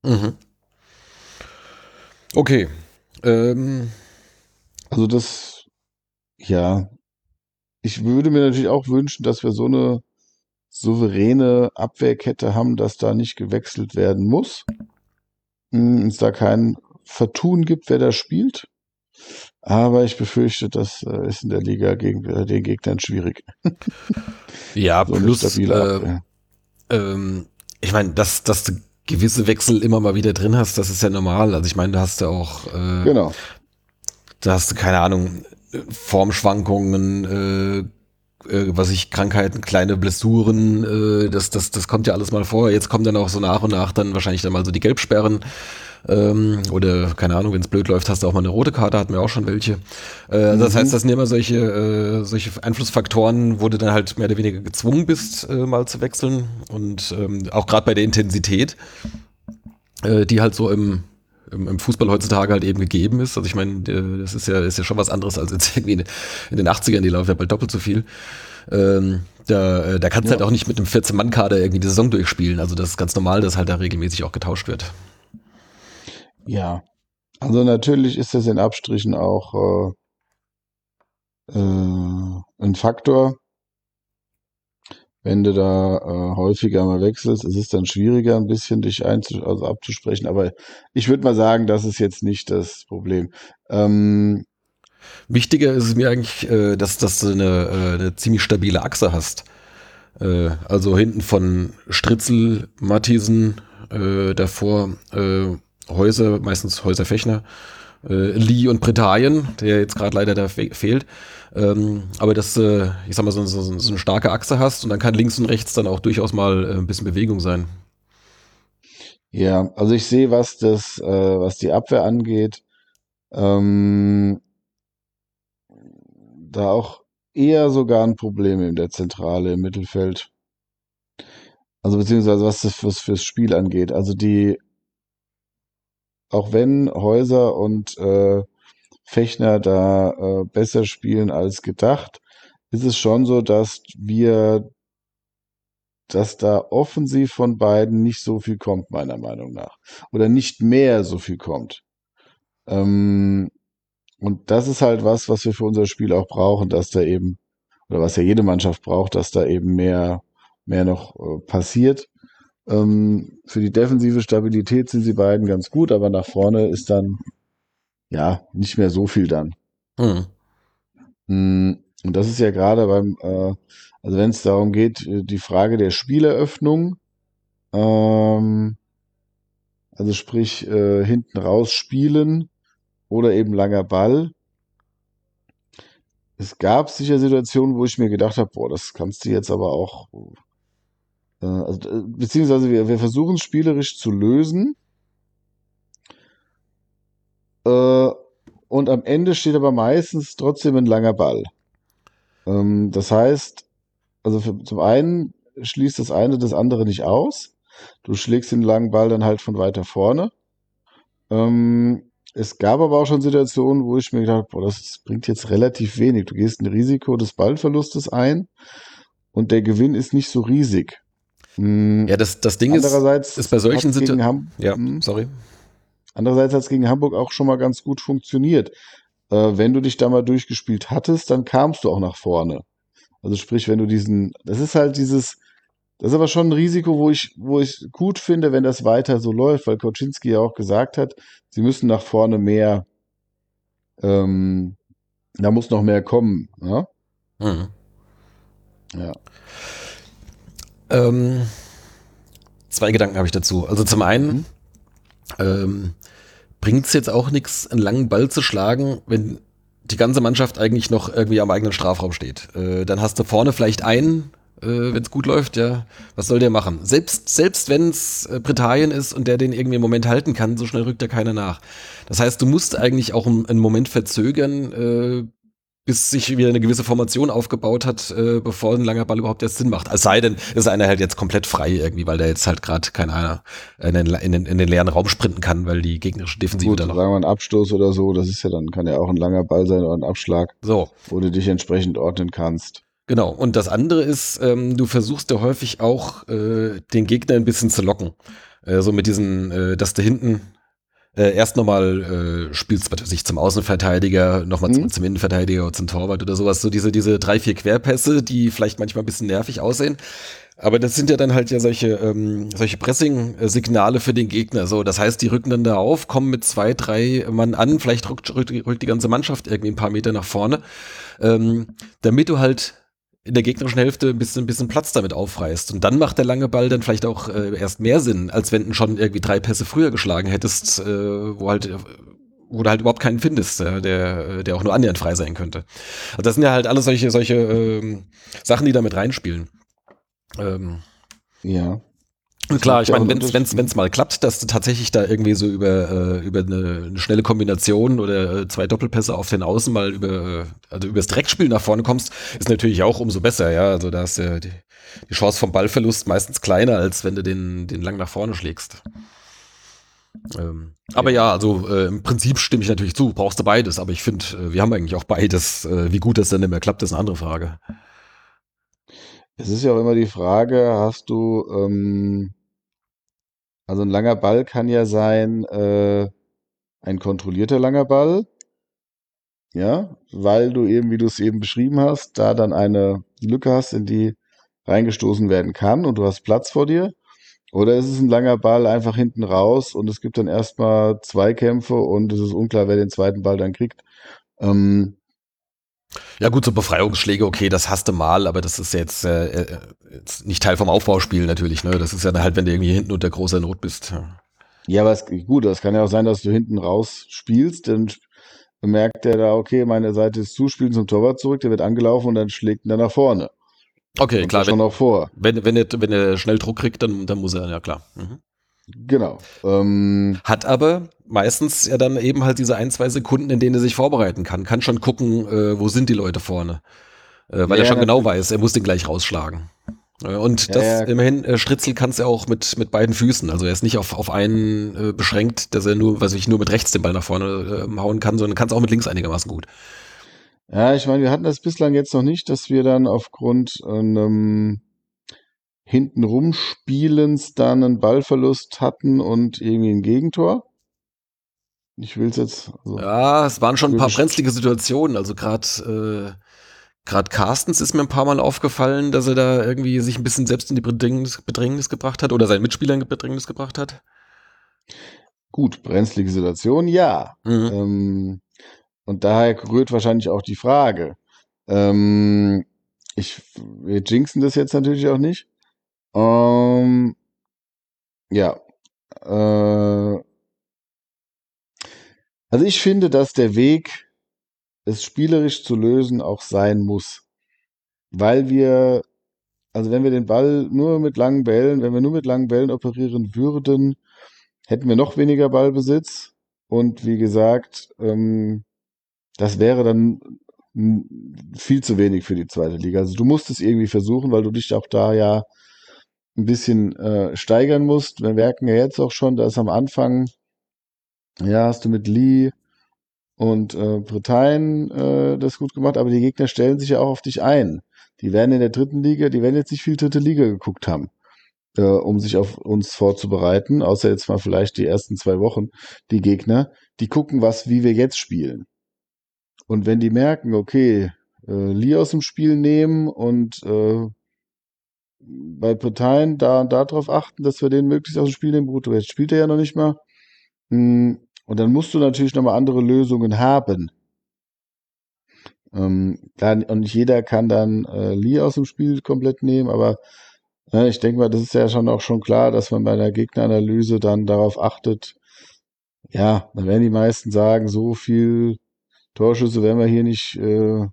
Mhm. Okay. Ähm. Also das, ja, ich würde mir natürlich auch wünschen, dass wir so eine souveräne Abwehrkette haben, dass da nicht gewechselt werden muss. Hm, es da kein Vertun gibt, wer da spielt. Aber ich befürchte, das äh, ist in der Liga gegen äh, den Gegnern schwierig. (laughs) ja, (laughs) so plus, äh, ähm, ich meine, dass, dass du gewisse Wechsel immer mal wieder drin hast, das ist ja normal. Also ich meine, da hast du auch, äh, genau. da hast du keine Ahnung, Formschwankungen, äh, äh, was ich Krankheiten, kleine Blessuren, äh, das, das, das kommt ja alles mal vor. Jetzt kommen dann auch so nach und nach dann wahrscheinlich dann mal so die Gelbsperren. Ähm, oder keine Ahnung, wenn es blöd läuft, hast du auch mal eine rote Karte, hatten wir auch schon welche. Äh, mhm. Das heißt, das sind immer solche, äh, solche Einflussfaktoren, wo du dann halt mehr oder weniger gezwungen bist, äh, mal zu wechseln. Und ähm, auch gerade bei der Intensität, äh, die halt so im, im, Fußball heutzutage halt eben gegeben ist. Also ich meine, das ist ja, ist ja schon was anderes als jetzt (laughs) irgendwie in den 80ern, die laufen ja bald doppelt so viel. Ähm, da, äh, da kannst du ja. halt auch nicht mit einem 14-Mann-Kader irgendwie die Saison durchspielen. Also das ist ganz normal, dass halt da regelmäßig auch getauscht wird. Ja, also natürlich ist das in Abstrichen auch äh, äh, ein Faktor. Wenn du da äh, häufiger mal wechselst, ist es dann schwieriger, ein bisschen dich einzu also abzusprechen. Aber ich würde mal sagen, das ist jetzt nicht das Problem. Ähm, Wichtiger ist es mir eigentlich, äh, dass, dass du eine, äh, eine ziemlich stabile Achse hast. Äh, also hinten von Stritzel, äh, davor äh, Häuser, meistens Häuser Fechner, äh, Lee und Britannien, der jetzt gerade leider da fe fehlt. Ähm, aber dass äh, ich sag mal, so, so, so, eine starke Achse hast und dann kann links und rechts dann auch durchaus mal äh, ein bisschen Bewegung sein. Ja, also ich sehe, was das, äh, was die Abwehr angeht, ähm, da auch eher sogar ein Problem in der Zentrale im Mittelfeld. Also beziehungsweise was das was fürs Spiel angeht. Also die auch wenn Häuser und äh, Fechner da äh, besser spielen als gedacht, ist es schon so, dass wir, dass da offensiv von beiden nicht so viel kommt, meiner Meinung nach. Oder nicht mehr so viel kommt. Ähm, und das ist halt was, was wir für unser Spiel auch brauchen, dass da eben, oder was ja jede Mannschaft braucht, dass da eben mehr, mehr noch äh, passiert. Ähm, für die defensive Stabilität sind sie beiden ganz gut, aber nach vorne ist dann ja nicht mehr so viel dann. Mhm. Und das ist ja gerade beim, äh, also wenn es darum geht, äh, die Frage der Spieleröffnung, ähm, also sprich äh, hinten raus spielen oder eben langer Ball. Es gab sicher Situationen, wo ich mir gedacht habe, boah, das kannst du jetzt aber auch äh, also, äh, beziehungsweise wir, wir versuchen es spielerisch zu lösen. Äh, und am Ende steht aber meistens trotzdem ein langer Ball. Ähm, das heißt, also für, zum einen schließt das eine das andere nicht aus. Du schlägst den langen Ball dann halt von weiter vorne. Ähm, es gab aber auch schon Situationen, wo ich mir gedacht habe, boah, das bringt jetzt relativ wenig. Du gehst ein Risiko des Ballverlustes ein und der Gewinn ist nicht so riesig. Hm, Ja, das, das Ding ist, Andererseits ist bei solchen hat's gegen Situ- Ham ja, Hm. sorry. Andererseits hat es gegen Hamburg auch schon mal ganz gut funktioniert. Äh, wenn du dich da mal durchgespielt hattest, dann kamst du auch nach vorne. Also sprich, wenn du diesen, das ist halt dieses, das ist aber schon ein Risiko, wo ich, wo ich gut finde, wenn das weiter so läuft, weil Koczynski ja auch gesagt hat, sie müssen nach vorne mehr, ähm, da muss noch mehr kommen. Ja? Mhm. Ja. Ähm, zwei Gedanken habe ich dazu. Also zum einen Mhm. ähm, bringt es jetzt auch nichts, einen langen Ball zu schlagen, wenn die ganze Mannschaft eigentlich noch irgendwie am eigenen Strafraum steht. Äh, dann hast du vorne vielleicht einen, äh, wenn es gut läuft, ja, was soll der machen? Selbst, selbst wenn es äh, Britannien ist und der den irgendwie im Moment halten kann, so schnell rückt ja keiner nach. Das heißt, du musst eigentlich auch einen, einen Moment verzögern, äh, bis sich wieder eine gewisse Formation aufgebaut hat, äh, bevor ein langer Ball überhaupt erst Sinn macht. Es sei denn, ist einer halt jetzt komplett frei irgendwie, weil der jetzt halt gerade kein einer in den, in, den, in den leeren Raum sprinten kann, weil die gegnerische Defensive Gut, da sagen noch. wir ein Abstoß oder so, das ist ja dann, kann ja auch ein langer Ball sein oder ein Abschlag, So, wo du dich entsprechend ordnen kannst. genau. Und das andere ist, ähm, du versuchst ja häufig auch, äh, den Gegner ein bisschen zu locken. Äh, so mit diesen, äh, dass du hinten äh, erst nochmal äh, spielst, was weiß ich, zum Außenverteidiger, nochmal Mhm. zum, zum Innenverteidiger oder zum Torwart oder sowas. So diese, diese drei, vier Querpässe, die vielleicht manchmal ein bisschen nervig aussehen. Aber das sind ja dann halt ja solche, ähm, solche Pressing-Signale für den Gegner. So, das heißt, die rücken dann da auf, kommen mit zwei, drei Mann an, vielleicht rückt, rückt, rückt die ganze Mannschaft irgendwie ein paar Meter nach vorne, ähm, damit du halt in der gegnerischen Hälfte ein bisschen, ein bisschen Platz damit aufreißt. Und dann macht der lange Ball dann vielleicht auch äh, erst mehr Sinn, als wenn du schon irgendwie drei Pässe früher geschlagen hättest, äh, wo halt, wo du halt überhaupt keinen findest, der, der auch nur annähernd frei sein könnte. Also das sind ja halt alles solche, solche ähm, Sachen, die da mit reinspielen. Ähm, Ja. Klar, ich meine, wenn es mal klappt, dass du tatsächlich da irgendwie so über, äh, über eine, eine schnelle Kombination oder äh, zwei Doppelpässe auf den Außen mal über, äh, also übers Direktspiel nach vorne kommst, ist natürlich auch umso besser, ja. Also da ist ja die, die Chance vom Ballverlust meistens kleiner, als wenn du den, den lang nach vorne schlägst. Ähm, aber ja, also äh, im Prinzip stimme ich natürlich zu, brauchst du beides, aber ich finde, äh, wir haben eigentlich auch beides. Äh, wie gut das dann immer klappt, ist eine andere Frage. Es ist ja auch immer die Frage, hast du, ähm, also ein langer Ball kann ja sein, äh, ein kontrollierter langer Ball, ja, weil du eben, wie du es eben beschrieben hast, da dann eine Lücke hast, in die reingestoßen werden kann und du hast Platz vor dir. Oder ist es ein langer Ball einfach hinten raus und es gibt dann erstmal Zweikämpfe und es ist unklar, wer den zweiten Ball dann kriegt. Ähm, Ja gut, so Befreiungsschläge, okay, das hast du mal, aber das ist jetzt, äh, äh, jetzt nicht Teil vom Aufbauspiel natürlich. Ne? Das ist ja dann halt, wenn du irgendwie hinten unter großer Not bist. Ja. Ja, aber es, gut, das kann ja auch sein, dass du hinten raus spielst, dann merkt der da, okay, meine Seite ist zu, spielen zum Torwart zurück, der wird angelaufen und dann schlägt dann nach vorne. Okay, Kommt klar, schon wenn, auch vor. wenn, wenn, er, wenn er schnell Druck kriegt, dann, dann muss er, ja klar. Mhm. Genau. Ähm, Hat aber meistens ja dann eben halt diese ein, zwei Sekunden, in denen er sich vorbereiten kann. Kann schon gucken, äh, wo sind die Leute vorne. Äh, weil Ja, er schon genau weiß, er muss den gleich rausschlagen. Äh, Und Ja, das ja. immerhin, äh, Stritzel kann es ja auch mit, mit beiden Füßen. Also er ist nicht auf, auf einen äh, beschränkt, dass er nur, was ich nur mit rechts den Ball nach vorne äh, hauen kann, sondern kann es auch mit links einigermaßen gut. ja, ich meine, wir hatten das bislang jetzt noch nicht, dass wir dann aufgrund einem hintenrum Spielens dann einen Ballverlust hatten und irgendwie ein Gegentor. Ich will es jetzt. Also, Ja, es waren schon ein paar brenzlige Situationen. Also gerade äh, gerade Carstens ist mir ein paar Mal aufgefallen, dass er da irgendwie sich ein bisschen selbst in die Bedrängnis, Bedrängnis gebracht hat oder seinen Mitspielern in Bedrängnis gebracht hat. Gut, brenzlige Situation, ja. Mhm. Ähm, und daher rührt wahrscheinlich auch die Frage. Ähm, ich, wir jinxen das jetzt natürlich auch nicht. Ähm, ja. Äh, also ich finde, dass der Weg, es spielerisch zu lösen, auch sein muss. Weil wir, also wenn wir den Ball nur mit langen Bällen, wenn wir nur mit langen Bällen operieren würden, hätten wir noch weniger Ballbesitz. Und wie gesagt, ähm, das wäre dann viel zu wenig für die zweite Liga. Also du musst es irgendwie versuchen, weil du dich auch da ja ein bisschen äh, steigern musst. Wir merken ja jetzt auch schon, dass am Anfang, ja, hast du mit Lee und äh, Britannien äh, das gut gemacht, aber die Gegner stellen sich ja auch auf dich ein. Die werden in der dritten Liga, die werden jetzt nicht viel dritte Liga geguckt haben. äh, um sich auf uns vorzubereiten, außer jetzt mal vielleicht die ersten zwei Wochen, die Gegner, die gucken, was, wie wir jetzt spielen. Und wenn die merken, okay, äh, Lee aus dem Spiel nehmen und äh, bei Parteien da und da drauf achten, dass wir den möglichst aus dem Spiel nehmen. Gut, jetzt spielt er ja noch nicht mal. Hm, und dann musst du natürlich nochmal andere Lösungen haben. Ähm, klar, und nicht jeder kann dann äh, Lee aus dem Spiel komplett nehmen, aber ja, ich denke mal, das ist ja schon auch schon klar, dass man bei der Gegneranalyse dann darauf achtet. Ja, dann werden die meisten sagen, so viel Torschüsse werden wir hier nicht, äh,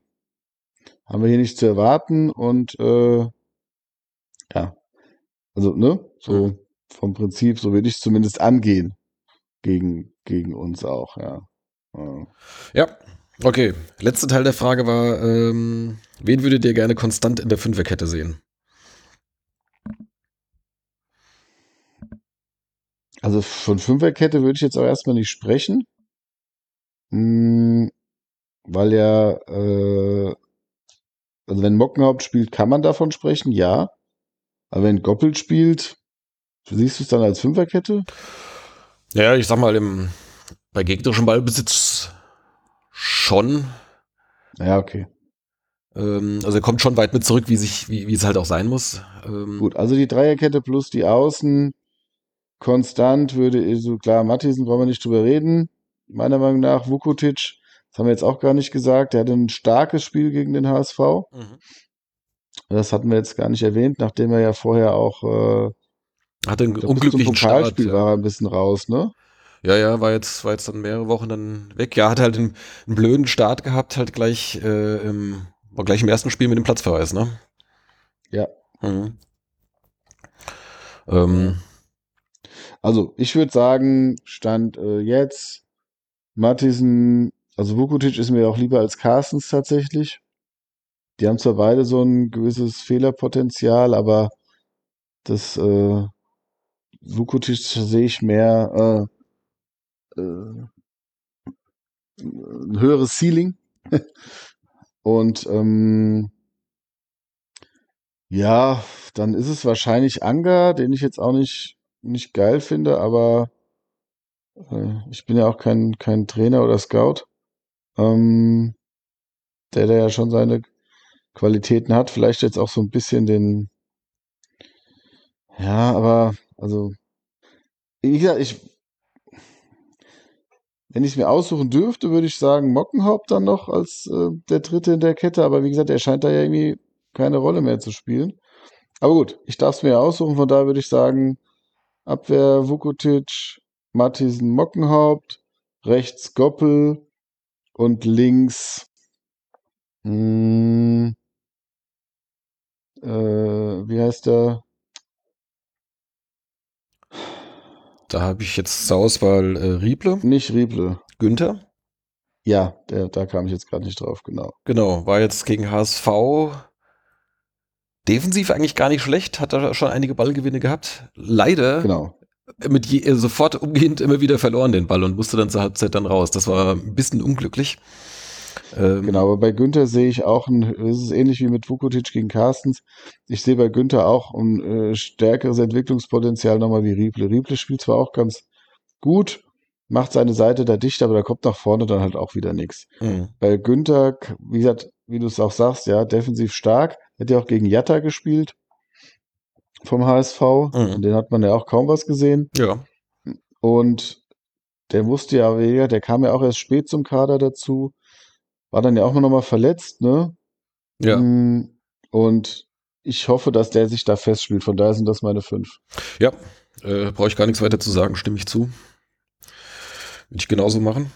haben wir hier nicht zu erwarten und äh, ja, also ne, so vom Prinzip, so würde ich zumindest angehen gegen gegen uns auch, ja. ja. Ja, okay. Letzter Teil der Frage war, ähm, wen würdet ihr gerne konstant in der Fünferkette sehen? Also von Fünferkette würde ich jetzt auch erstmal nicht sprechen, Hm, weil ja, äh, also wenn Mockenhaupt spielt, kann man davon sprechen, ja. Aber wenn Goppelt spielt, siehst du es dann als Fünferkette? Ja, ich sag mal, im, bei gegnerischem Ballbesitz schon. Ja, okay. Ähm, also er kommt schon weit mit zurück, wie, sich, wie, wie es halt auch sein muss. Ähm, Gut, also die Dreierkette plus die Außen. Konstant würde, so klar, Mattisen brauchen wir nicht drüber reden. Meiner Meinung nach, Vukotic, das haben wir jetzt auch gar nicht gesagt, der hatte ein starkes Spiel gegen den HSV. Mhm. Das hatten wir jetzt gar nicht erwähnt, nachdem er ja vorher auch äh, Hatte einen glaub, unglücklichen Start. Ja. war ein bisschen raus, ne? ja, ja, war jetzt, war jetzt dann mehrere Wochen dann weg. Ja, hat halt einen, einen blöden Start gehabt, halt gleich, äh, im, war gleich im ersten Spiel mit dem Platzverweis, ne? Ja. Mhm. Ähm, Also, ich würde sagen, Stand äh, jetzt, Mattisen, also Vukotic ist mir auch lieber als Carstens tatsächlich. Die haben zwar beide so ein gewisses Fehlerpotenzial, aber das äh, Vukotic sehe ich mehr äh, äh, ein höheres Ceiling. (laughs) Und ähm, ja, dann ist es wahrscheinlich Anga, den ich jetzt auch nicht, nicht geil finde, aber äh, ich bin ja auch kein, kein Trainer oder Scout. Ähm, der, der ja schon seine Qualitäten hat, vielleicht jetzt auch so ein bisschen den, ja, aber also, wie gesagt, ich, wenn ich es mir aussuchen dürfte, würde ich sagen Mockenhaupt dann noch als äh, der Dritte in der Kette, aber wie gesagt, er scheint da ja irgendwie keine Rolle mehr zu spielen. Aber gut, ich darf es mir ja aussuchen, von daher würde ich sagen, Abwehr Vukotic, Mattisen Mockenhaupt, rechts Goppel und links mh, äh, wie heißt der? Da habe ich jetzt zur Auswahl äh, Rieble, Nicht Rieble. Günther. Ja, der, da kam ich jetzt gerade nicht drauf, genau. Genau, war jetzt gegen HSV defensiv eigentlich gar nicht schlecht, hat da schon einige Ballgewinne gehabt. Leider Genau. mit je, äh, sofort umgehend immer wieder verloren den Ball und musste dann zur Halbzeit dann raus. Das war ein bisschen unglücklich. Ähm, Genau, aber bei Günther sehe ich auch, ein, es ist ähnlich wie mit Vukotic gegen Carstens. Ich sehe bei Günther auch ein äh, stärkeres Entwicklungspotenzial nochmal wie Rieble. Rieble spielt zwar auch ganz gut, macht seine Seite da dicht, aber da kommt nach vorne dann halt auch wieder nichts. mh. Bei Günther, wie gesagt, wie du es auch sagst, ja, defensiv stark. Hat ja auch gegen Jatta gespielt vom HSV. Mhm. Und den hat man ja auch kaum was gesehen. Ja, Und der musste ja, der kam ja auch erst spät zum Kader dazu. War dann ja auch noch mal verletzt, ne? ja. Mm, Und ich hoffe, dass der sich da festspielt. Von daher sind das meine fünf. Ja, äh, brauche ich gar nichts weiter zu sagen, stimme ich zu. Würde ich genauso machen.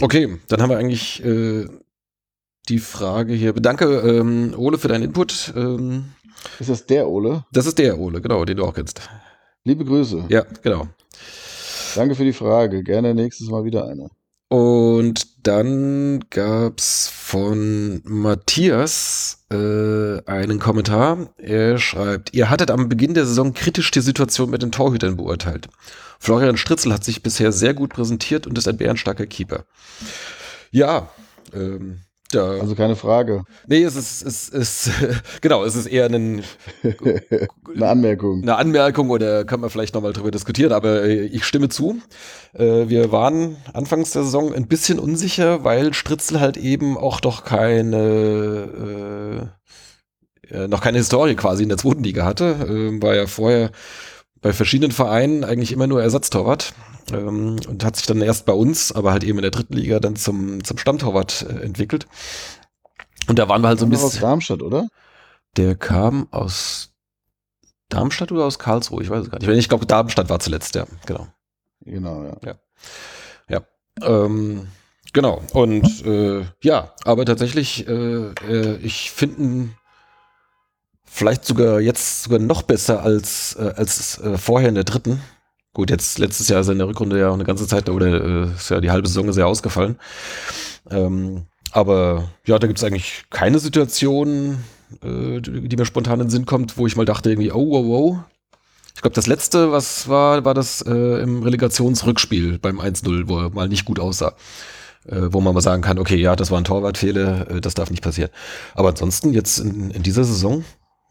Okay, dann haben wir eigentlich äh, die Frage hier. Danke, ähm, Ole, für deinen Input. Ähm, Ist das der Ole? das ist der Ole, genau, den du auch kennst. Liebe Grüße. Ja, genau. Danke für die Frage. Gerne nächstes Mal wieder eine. Und dann gab's von Matthias äh, einen Kommentar. Er schreibt, ihr hattet am Beginn der Saison kritisch die Situation mit den Torhütern beurteilt. Florian Stritzel hat sich bisher sehr gut präsentiert und ist ein bärenstarker Keeper. Ja, ähm, Da, Also keine Frage. nee, es ist, es ist, (laughs) genau, es ist eher ein, (laughs) Eine Anmerkung. eine Anmerkung oder kann man vielleicht nochmal drüber diskutieren, aber äh, ich stimme zu. Äh, Wir waren anfangs der Saison ein bisschen unsicher, weil Stritzel halt eben auch doch keine, äh, äh, noch keine Historie quasi in der zweiten Liga hatte. Ähm, War ja vorher bei verschiedenen Vereinen eigentlich immer nur Ersatztorwart ähm, und hat sich dann erst bei uns, aber halt eben in der dritten Liga dann zum, zum Stammtorwart äh, entwickelt. Und da waren wir halt so ein Noch aus bisschen. Darmstadt, oder? Der kam aus Darmstadt oder aus Karlsruhe? Ich weiß es gar nicht. Ich glaube, Darmstadt war zuletzt, ja, genau. Genau, ja. Ähm, genau. Und äh, ja, aber tatsächlich, äh, äh, ich finde vielleicht sogar jetzt sogar noch besser als, äh, als äh, vorher in der dritten. Gut, jetzt letztes Jahr ist er in der Rückrunde ja auch eine ganze Zeit, oder äh, ist ja die halbe Saison sehr ausgefallen. Ähm, aber ja, da gibt es eigentlich keine Situation, äh, die, die mir spontan in den Sinn kommt, wo ich mal dachte irgendwie, oh, wow, wow. Ich glaube, das letzte, was war, war das äh, im Relegationsrückspiel beim 1-0, wo er mal nicht gut aussah. Äh, wo man mal sagen kann, okay, ja, das war ein Torwartfehler, äh, das darf nicht passieren. Aber ansonsten jetzt in, in dieser Saison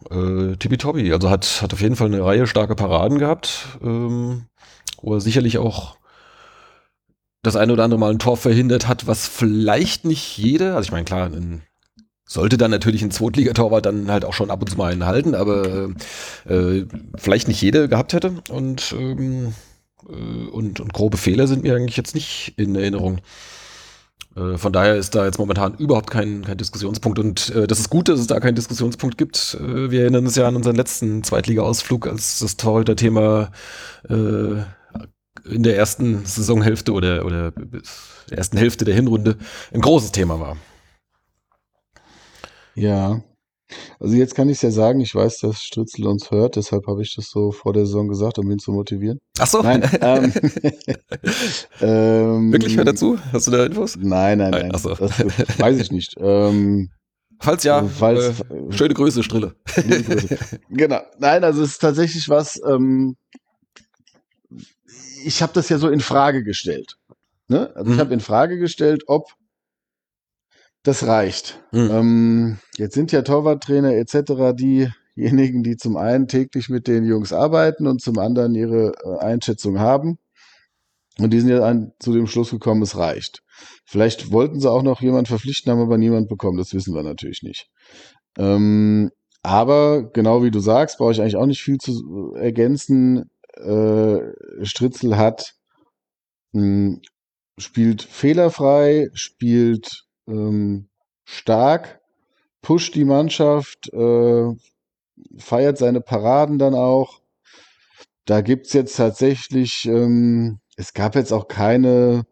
äh, tippitoppi. Also hat, hat auf jeden Fall eine Reihe starke Paraden gehabt, ähm, wo er sicherlich auch das eine oder andere Mal ein Tor verhindert hat, was vielleicht nicht jede, also ich meine, klar, ein, sollte dann natürlich ein Zweitligatorwart dann halt auch schon ab und zu mal einen halten, aber äh, vielleicht nicht jede gehabt hätte. Und, ähm, äh, und, und grobe Fehler sind mir eigentlich jetzt nicht in Erinnerung. Äh, Von daher ist da jetzt momentan überhaupt kein, kein Diskussionspunkt. Und äh, das ist gut, dass es da keinen Diskussionspunkt gibt. Äh, wir erinnern uns ja an unseren letzten Zweitliga-Ausflug, als das Torhüter-Thema äh, in der ersten Saisonhälfte oder, oder der ersten Hälfte der Hinrunde ein großes Thema war. Ja. Also jetzt kann ich es ja sagen, ich weiß, dass Stritzel uns hört, deshalb habe ich das so vor der Saison gesagt, um ihn zu motivieren. Ach so, Nein, ähm, (laughs) ähm, wirklich hört dazu? Hast du da Infos? Nein, nein, nein. Ach so. Das weiß ich nicht. Ähm, Falls ja, falls, äh, schöne Grüße, Strille. Grüße. genau. Nein, also es ist tatsächlich was, ähm, ich habe das ja so in Frage gestellt. Ne? Also Mhm. ich habe in Frage gestellt, ob das reicht. Mhm. Ähm, jetzt sind ja Torwarttrainer etc. diejenigen, die zum einen täglich mit den Jungs arbeiten und zum anderen ihre äh, Einschätzung haben. Und die sind ja an, zu dem Schluss gekommen, es reicht. Vielleicht wollten sie auch noch jemanden verpflichten, haben aber niemand bekommen. Das wissen wir natürlich nicht. Ähm, aber genau wie du sagst, brauche ich eigentlich auch nicht viel zu äh, ergänzen. Äh, Stritzel hat mh, spielt fehlerfrei, spielt ähm, stark, pusht die Mannschaft, äh, feiert seine Paraden dann auch. Da gibt's jetzt tatsächlich, ähm, es gab jetzt auch keine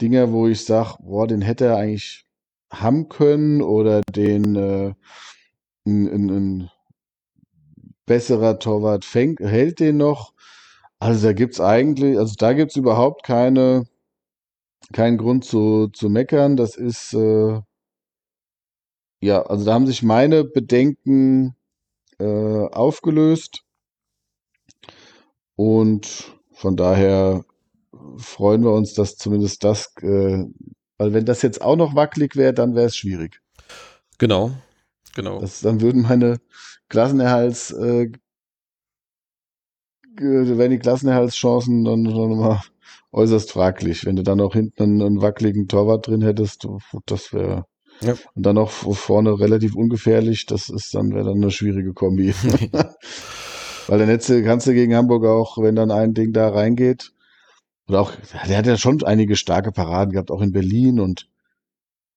Dinger, wo ich sage, boah, den hätte er eigentlich haben können oder den äh, ein, ein, ein besserer Torwart fängt, hält den noch. Also da gibt's eigentlich, also da gibt's überhaupt keine, keinen Grund zu, zu meckern. Das ist, äh, ja, also da haben sich meine Bedenken äh, aufgelöst. Und von daher freuen wir uns, dass zumindest das, äh, weil wenn das jetzt auch noch wackelig wäre, dann wäre es schwierig. Genau, genau. Das, dann würden meine Klassenerhalts, äh, wären die Klassenerhaltschancen dann schon mal äußerst fraglich. Wenn du dann auch hinten einen, einen wackeligen Torwart drin hättest, das wäre Ja. und dann noch vorne relativ ungefährlich, das ist dann wäre dann eine schwierige Kombi. (laughs) Weil der Netze kannst du gegen Hamburg auch, wenn dann ein Ding da reingeht, oder auch, der hat ja schon einige starke Paraden gehabt, auch in Berlin und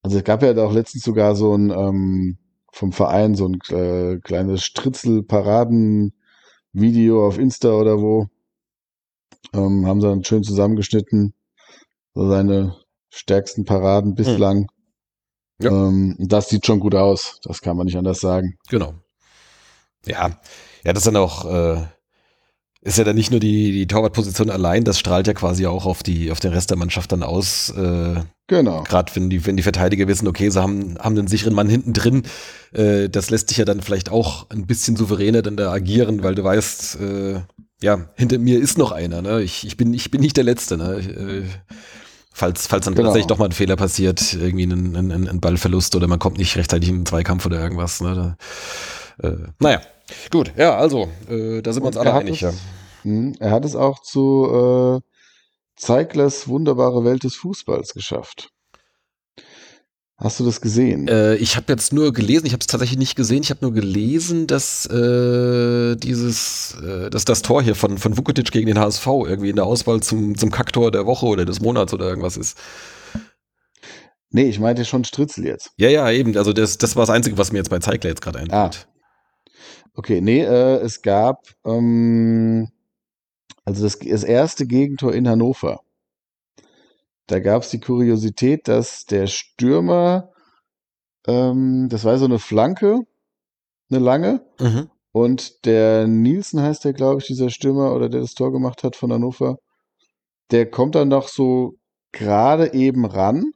also es gab ja da auch letztens sogar so ein ähm, vom Verein so ein äh, kleines Stritzel-Paraden-Video auf Insta oder wo. Ähm, haben sie dann schön zusammengeschnitten. So seine stärksten Paraden bislang. Ja. Ähm, das sieht schon gut aus. Das kann man nicht anders sagen. Genau. Ja, ja, das ist dann auch, äh, ist ja dann nicht nur die, die Torwartposition allein, das strahlt ja quasi auch auf die, auf den Rest der Mannschaft dann aus. Äh, Genau. Gerade wenn die, wenn die Verteidiger wissen, okay, sie haben, haben einen sicheren Mann hinten drin, äh, das lässt dich ja dann vielleicht auch ein bisschen souveräner dann da agieren, weil du weißt, äh, ja, hinter mir ist noch einer, ne? Ich, ich, bin, ich bin nicht der Letzte, ne? Äh, Falls, falls dann Genau. tatsächlich doch mal ein Fehler passiert, irgendwie ein, ein, ein Ballverlust oder man kommt nicht rechtzeitig in einen Zweikampf oder irgendwas. Ne? Da, äh, naja, gut, ja, also, äh, da sind wir uns alle einig. es- Ja. Hm, Er hat es auch zu äh, Zeiglers wunderbare Welt des Fußballs geschafft. Hast du das gesehen? Äh, ich habe jetzt nur gelesen, ich habe es tatsächlich nicht gesehen, ich habe nur gelesen, dass äh, dieses, äh, dass das Tor hier von, von Vukotic gegen den HSV irgendwie in der Auswahl zum, zum Kacktor der Woche oder des Monats oder irgendwas ist. nee, ich meinte schon Stritzel jetzt. Ja, ja, eben. Also das, das war das Einzige, was mir jetzt bei Zeigler jetzt gerade Ah. einfällt. Okay, nee, äh, es gab ähm, also das, das erste Gegentor in Hannover. Da gab es die Kuriosität, dass der Stürmer, ähm, das war so eine Flanke, eine lange, Mhm. und der Nielsen heißt der, glaube ich, dieser Stürmer oder der das Tor gemacht hat von Hannover, der kommt dann noch so gerade eben ran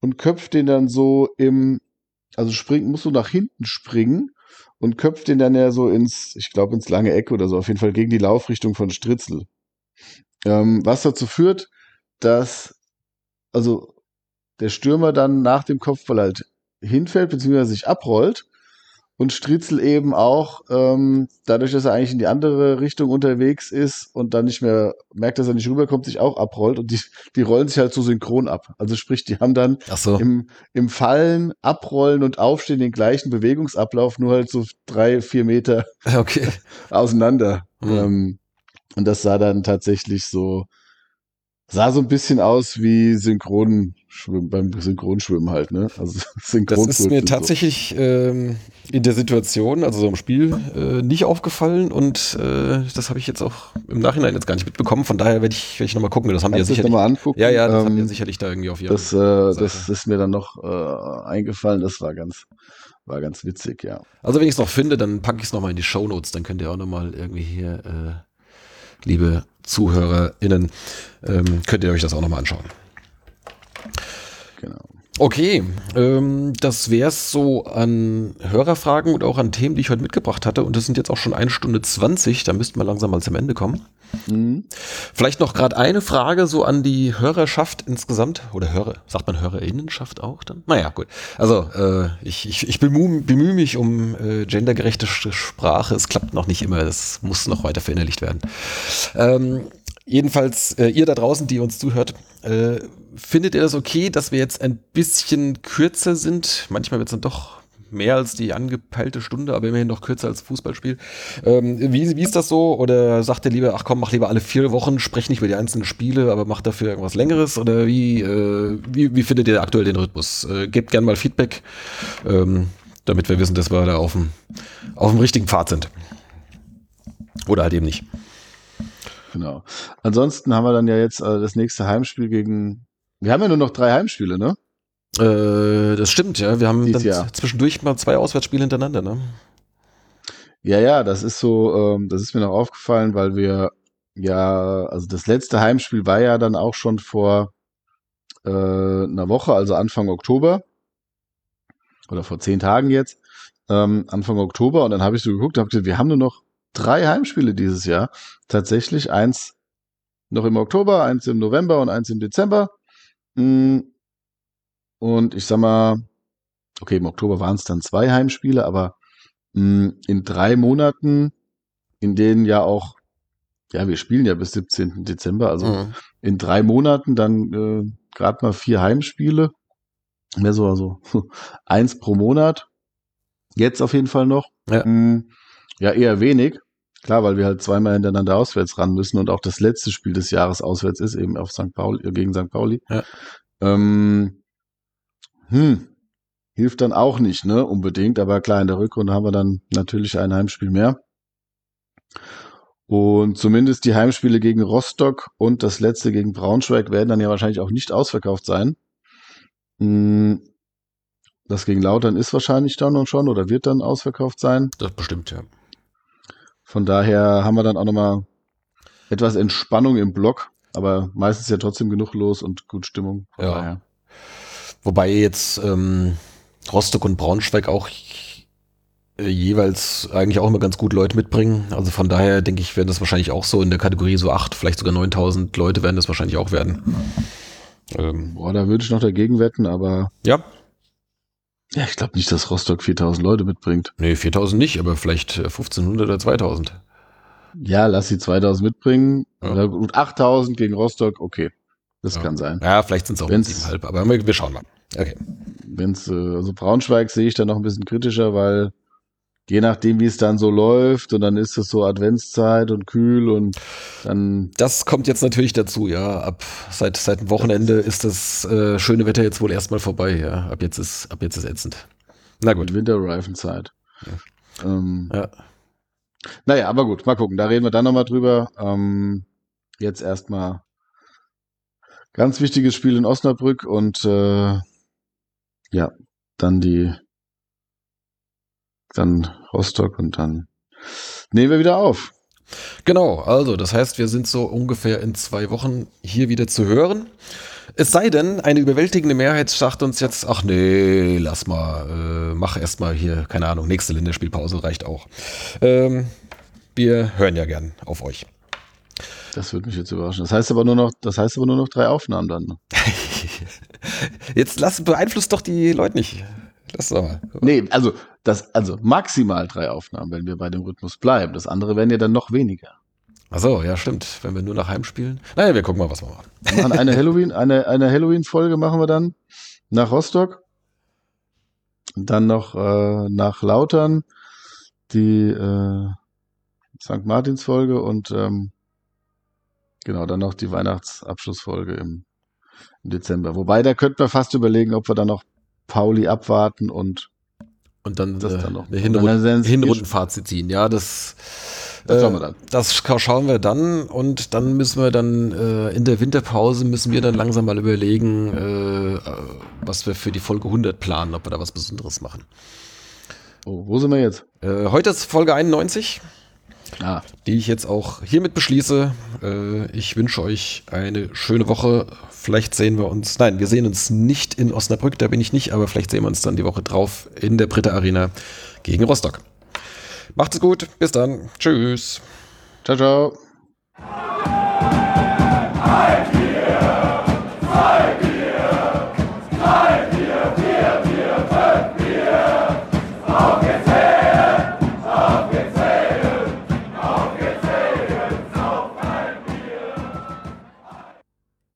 und köpft den dann so im, also springt, musst du nach hinten springen und köpft den dann ja so ins, ich glaube, ins lange Eck oder so, auf jeden Fall gegen die Laufrichtung von Stritzel. Ähm, was dazu führt, dass also der Stürmer dann nach dem Kopfball halt hinfällt, beziehungsweise sich abrollt und Stritzel eben auch, ähm, dadurch, dass er eigentlich in die andere Richtung unterwegs ist und dann nicht mehr merkt, dass er nicht rüberkommt, sich auch abrollt und die, die rollen sich halt so synchron ab. Also sprich, die haben dann so. im, im Fallen, Abrollen und Aufstehen den gleichen Bewegungsablauf, nur halt so drei, vier Meter Okay. (laughs) auseinander. Mhm. Ähm, und das sah dann tatsächlich so, sah so ein bisschen aus wie Synchronschwimmen, beim Synchronschwimmen halt, ne? Also (laughs) Das ist mir tatsächlich ähm, in der Situation, also so im Spiel, äh, nicht aufgefallen und äh, das habe ich jetzt auch im Nachhinein jetzt gar nicht mitbekommen. Von daher werde ich, werd ich nochmal gucken. Das So. haben die ja Kannst du das sicherlich. nochmal angucken? Ja, ja, das haben die ja Ähm, sicherlich da irgendwie auf ihrem. das, äh, das ist mir dann noch äh, eingefallen. Das war ganz, war ganz witzig, ja. Also wenn ich es noch finde, dann packe ich es nochmal in die Shownotes, dann könnt ihr auch nochmal irgendwie hier, äh, liebe ZuhörerInnen, ähm, könnt ihr euch das auch nochmal anschauen. Okay, ähm, das wär's so an Hörerfragen und auch an Themen, die ich heute mitgebracht hatte. Und das sind jetzt auch schon eine Stunde 20, da müssten wir langsam mal zum Ende kommen. Mhm. Vielleicht noch gerade eine Frage so an die Hörerschaft insgesamt. Oder Hörer, sagt man Hörerinnenschaft auch dann? Naja, gut. Also äh, ich, ich, ich bemühe, bemühe mich um äh, gendergerechte Sprache. Es klappt noch nicht immer, das muss noch weiter verinnerlicht werden. Ähm, jedenfalls, äh, ihr da draußen, die uns zuhört, äh, findet ihr das okay, dass wir jetzt ein bisschen kürzer sind? Manchmal wird es dann doch mehr als die angepeilte Stunde, aber immerhin noch kürzer als Fußballspiel. Ähm, wie, wie ist das so? Oder sagt ihr lieber, ach komm, mach lieber alle vier Wochen, sprech nicht über die einzelnen Spiele, aber mach dafür irgendwas Längeres? Oder wie, äh, wie, wie findet ihr aktuell den Rhythmus? Äh, gebt gerne mal Feedback, ähm, damit wir wissen, dass wir da auf dem, auf dem richtigen Pfad sind. Oder halt eben nicht. Genau. Ansonsten haben wir dann ja jetzt äh, das nächste Heimspiel gegen. Wir haben ja nur noch drei Heimspiele, ne? Äh, das stimmt, ja. Wir haben dann Jahr. zwischendurch mal zwei Auswärtsspiele hintereinander, ne? Ja, ja, das ist so, ähm, das ist mir noch aufgefallen, weil wir ja, also das letzte Heimspiel war ja dann auch schon vor äh, einer Woche, also Anfang Oktober. Oder vor zehn Tagen jetzt. Ähm, Anfang Oktober. Und dann habe ich so geguckt und habe gesagt, wir haben nur noch drei Heimspiele dieses Jahr. Tatsächlich eins noch im Oktober, eins im November und eins im Dezember. Mm, Und ich sag mal, okay, im Oktober waren es dann zwei Heimspiele, aber mh, in drei Monaten, in denen ja auch, ja, wir spielen ja bis 17. Dezember, also Mhm. in drei Monaten dann äh, gerade mal vier Heimspiele. Mehr so, also (laughs) eins pro Monat. Jetzt auf jeden Fall noch. Ja. Mm, ja, eher wenig. Klar, weil wir halt zweimal hintereinander auswärts ran müssen und auch das letzte Spiel des Jahres auswärts ist, eben auf St. Pauli, äh, gegen St. Pauli. Ja. Ähm, hm, hilft dann auch nicht, ne, unbedingt. Aber klar, in der Rückrunde haben wir dann natürlich ein Heimspiel mehr. Und zumindest die Heimspiele gegen Rostock und das letzte gegen Braunschweig werden dann ja wahrscheinlich auch nicht ausverkauft sein. Hm, Das gegen Lautern ist wahrscheinlich dann und schon oder wird dann ausverkauft sein. Das bestimmt, ja. Von daher haben wir dann auch nochmal etwas Entspannung im Block, aber meistens ja trotzdem genug los und gut Stimmung. Von Ja. daher. Wobei jetzt ähm, Rostock und Braunschweig auch äh, jeweils eigentlich auch immer ganz gut Leute mitbringen. Also von daher denke ich, werden das wahrscheinlich auch so in der Kategorie so acht, vielleicht sogar 9000 Leute werden das wahrscheinlich auch werden. Ähm, Boah, da würde ich noch dagegen wetten, aber. Ja. Ja, ich glaube nicht, dass Rostock 4000 Leute mitbringt. Nee, 4000 nicht, aber vielleicht 1500 oder 2000. Ja, lass sie 2000 mitbringen. Ja. Gut, 8000 gegen Rostock, okay. Das ja. kann sein. Ja, vielleicht sind es auch 7,5, aber wir schauen mal. Okay. Wenn's, äh, also Braunschweig sehe ich da noch ein bisschen kritischer, weil je nachdem, wie es dann so läuft, und dann ist es so Adventszeit und kühl und dann. Das kommt jetzt natürlich dazu, ja. Ab seit, seit dem Wochenende ist das äh, schöne Wetter jetzt wohl erstmal vorbei, ja. Ab jetzt ist, ab jetzt ist ätzend. Na gut. Winterreifenzeit. Ja. Ähm, ja. Naja, aber gut, mal gucken. Da reden wir dann nochmal drüber. Ähm, jetzt erstmal ganz wichtiges Spiel in Osnabrück und äh, ja, dann die dann Rostock und dann nehmen wir wieder auf. Genau, also das heißt, wir sind so ungefähr in zwei Wochen hier wieder zu hören. Es sei denn, eine überwältigende Mehrheit sagt uns jetzt, ach nee, lass mal, äh, mach erstmal hier, keine Ahnung, nächste Länderspielpause reicht auch. Ähm, wir hören ja gern auf euch. Das würde mich jetzt überraschen. Das heißt aber nur noch, das heißt aber nur noch drei Aufnahmen dann. (laughs) Jetzt lass, beeinflusst doch die Leute nicht. Lass doch mal. Nee, also, das, also maximal drei Aufnahmen, wenn wir bei dem Rhythmus bleiben. Das andere werden ja dann noch weniger. Ach so, ja, stimmt. Wenn wir nur nach Heim spielen. Naja, wir gucken mal, was wir machen. Wir machen eine Halloween, eine, eine Halloween-Folge machen wir dann nach Rostock. Dann noch äh, nach Lautern die äh, St. Martins-Folge und ähm, genau, dann noch die Weihnachtsabschlussfolge im, im Dezember. Wobei, da könnten wir fast überlegen, ob wir dann noch Pauli abwarten und und dann, das äh, dann noch eine Hinrunden, Hinrundenfazit ziehen. Ja, das, das, schauen wir dann. das schauen wir dann und dann müssen wir dann äh, in der Winterpause müssen wir dann langsam mal überlegen, äh, was wir für die Folge 100 planen, ob wir da was Besonderes machen. Oh, wo sind wir jetzt? Äh, heute ist Folge 91 Ah. Die ich jetzt auch hiermit beschließe. Äh, ich wünsche euch eine schöne Woche. Vielleicht sehen wir uns. Nein, wir sehen uns nicht in Osnabrück, da bin ich nicht, aber vielleicht sehen wir uns dann die Woche drauf in der Britta Arena gegen Rostock. Macht es gut, bis dann. Tschüss. Ciao, ciao.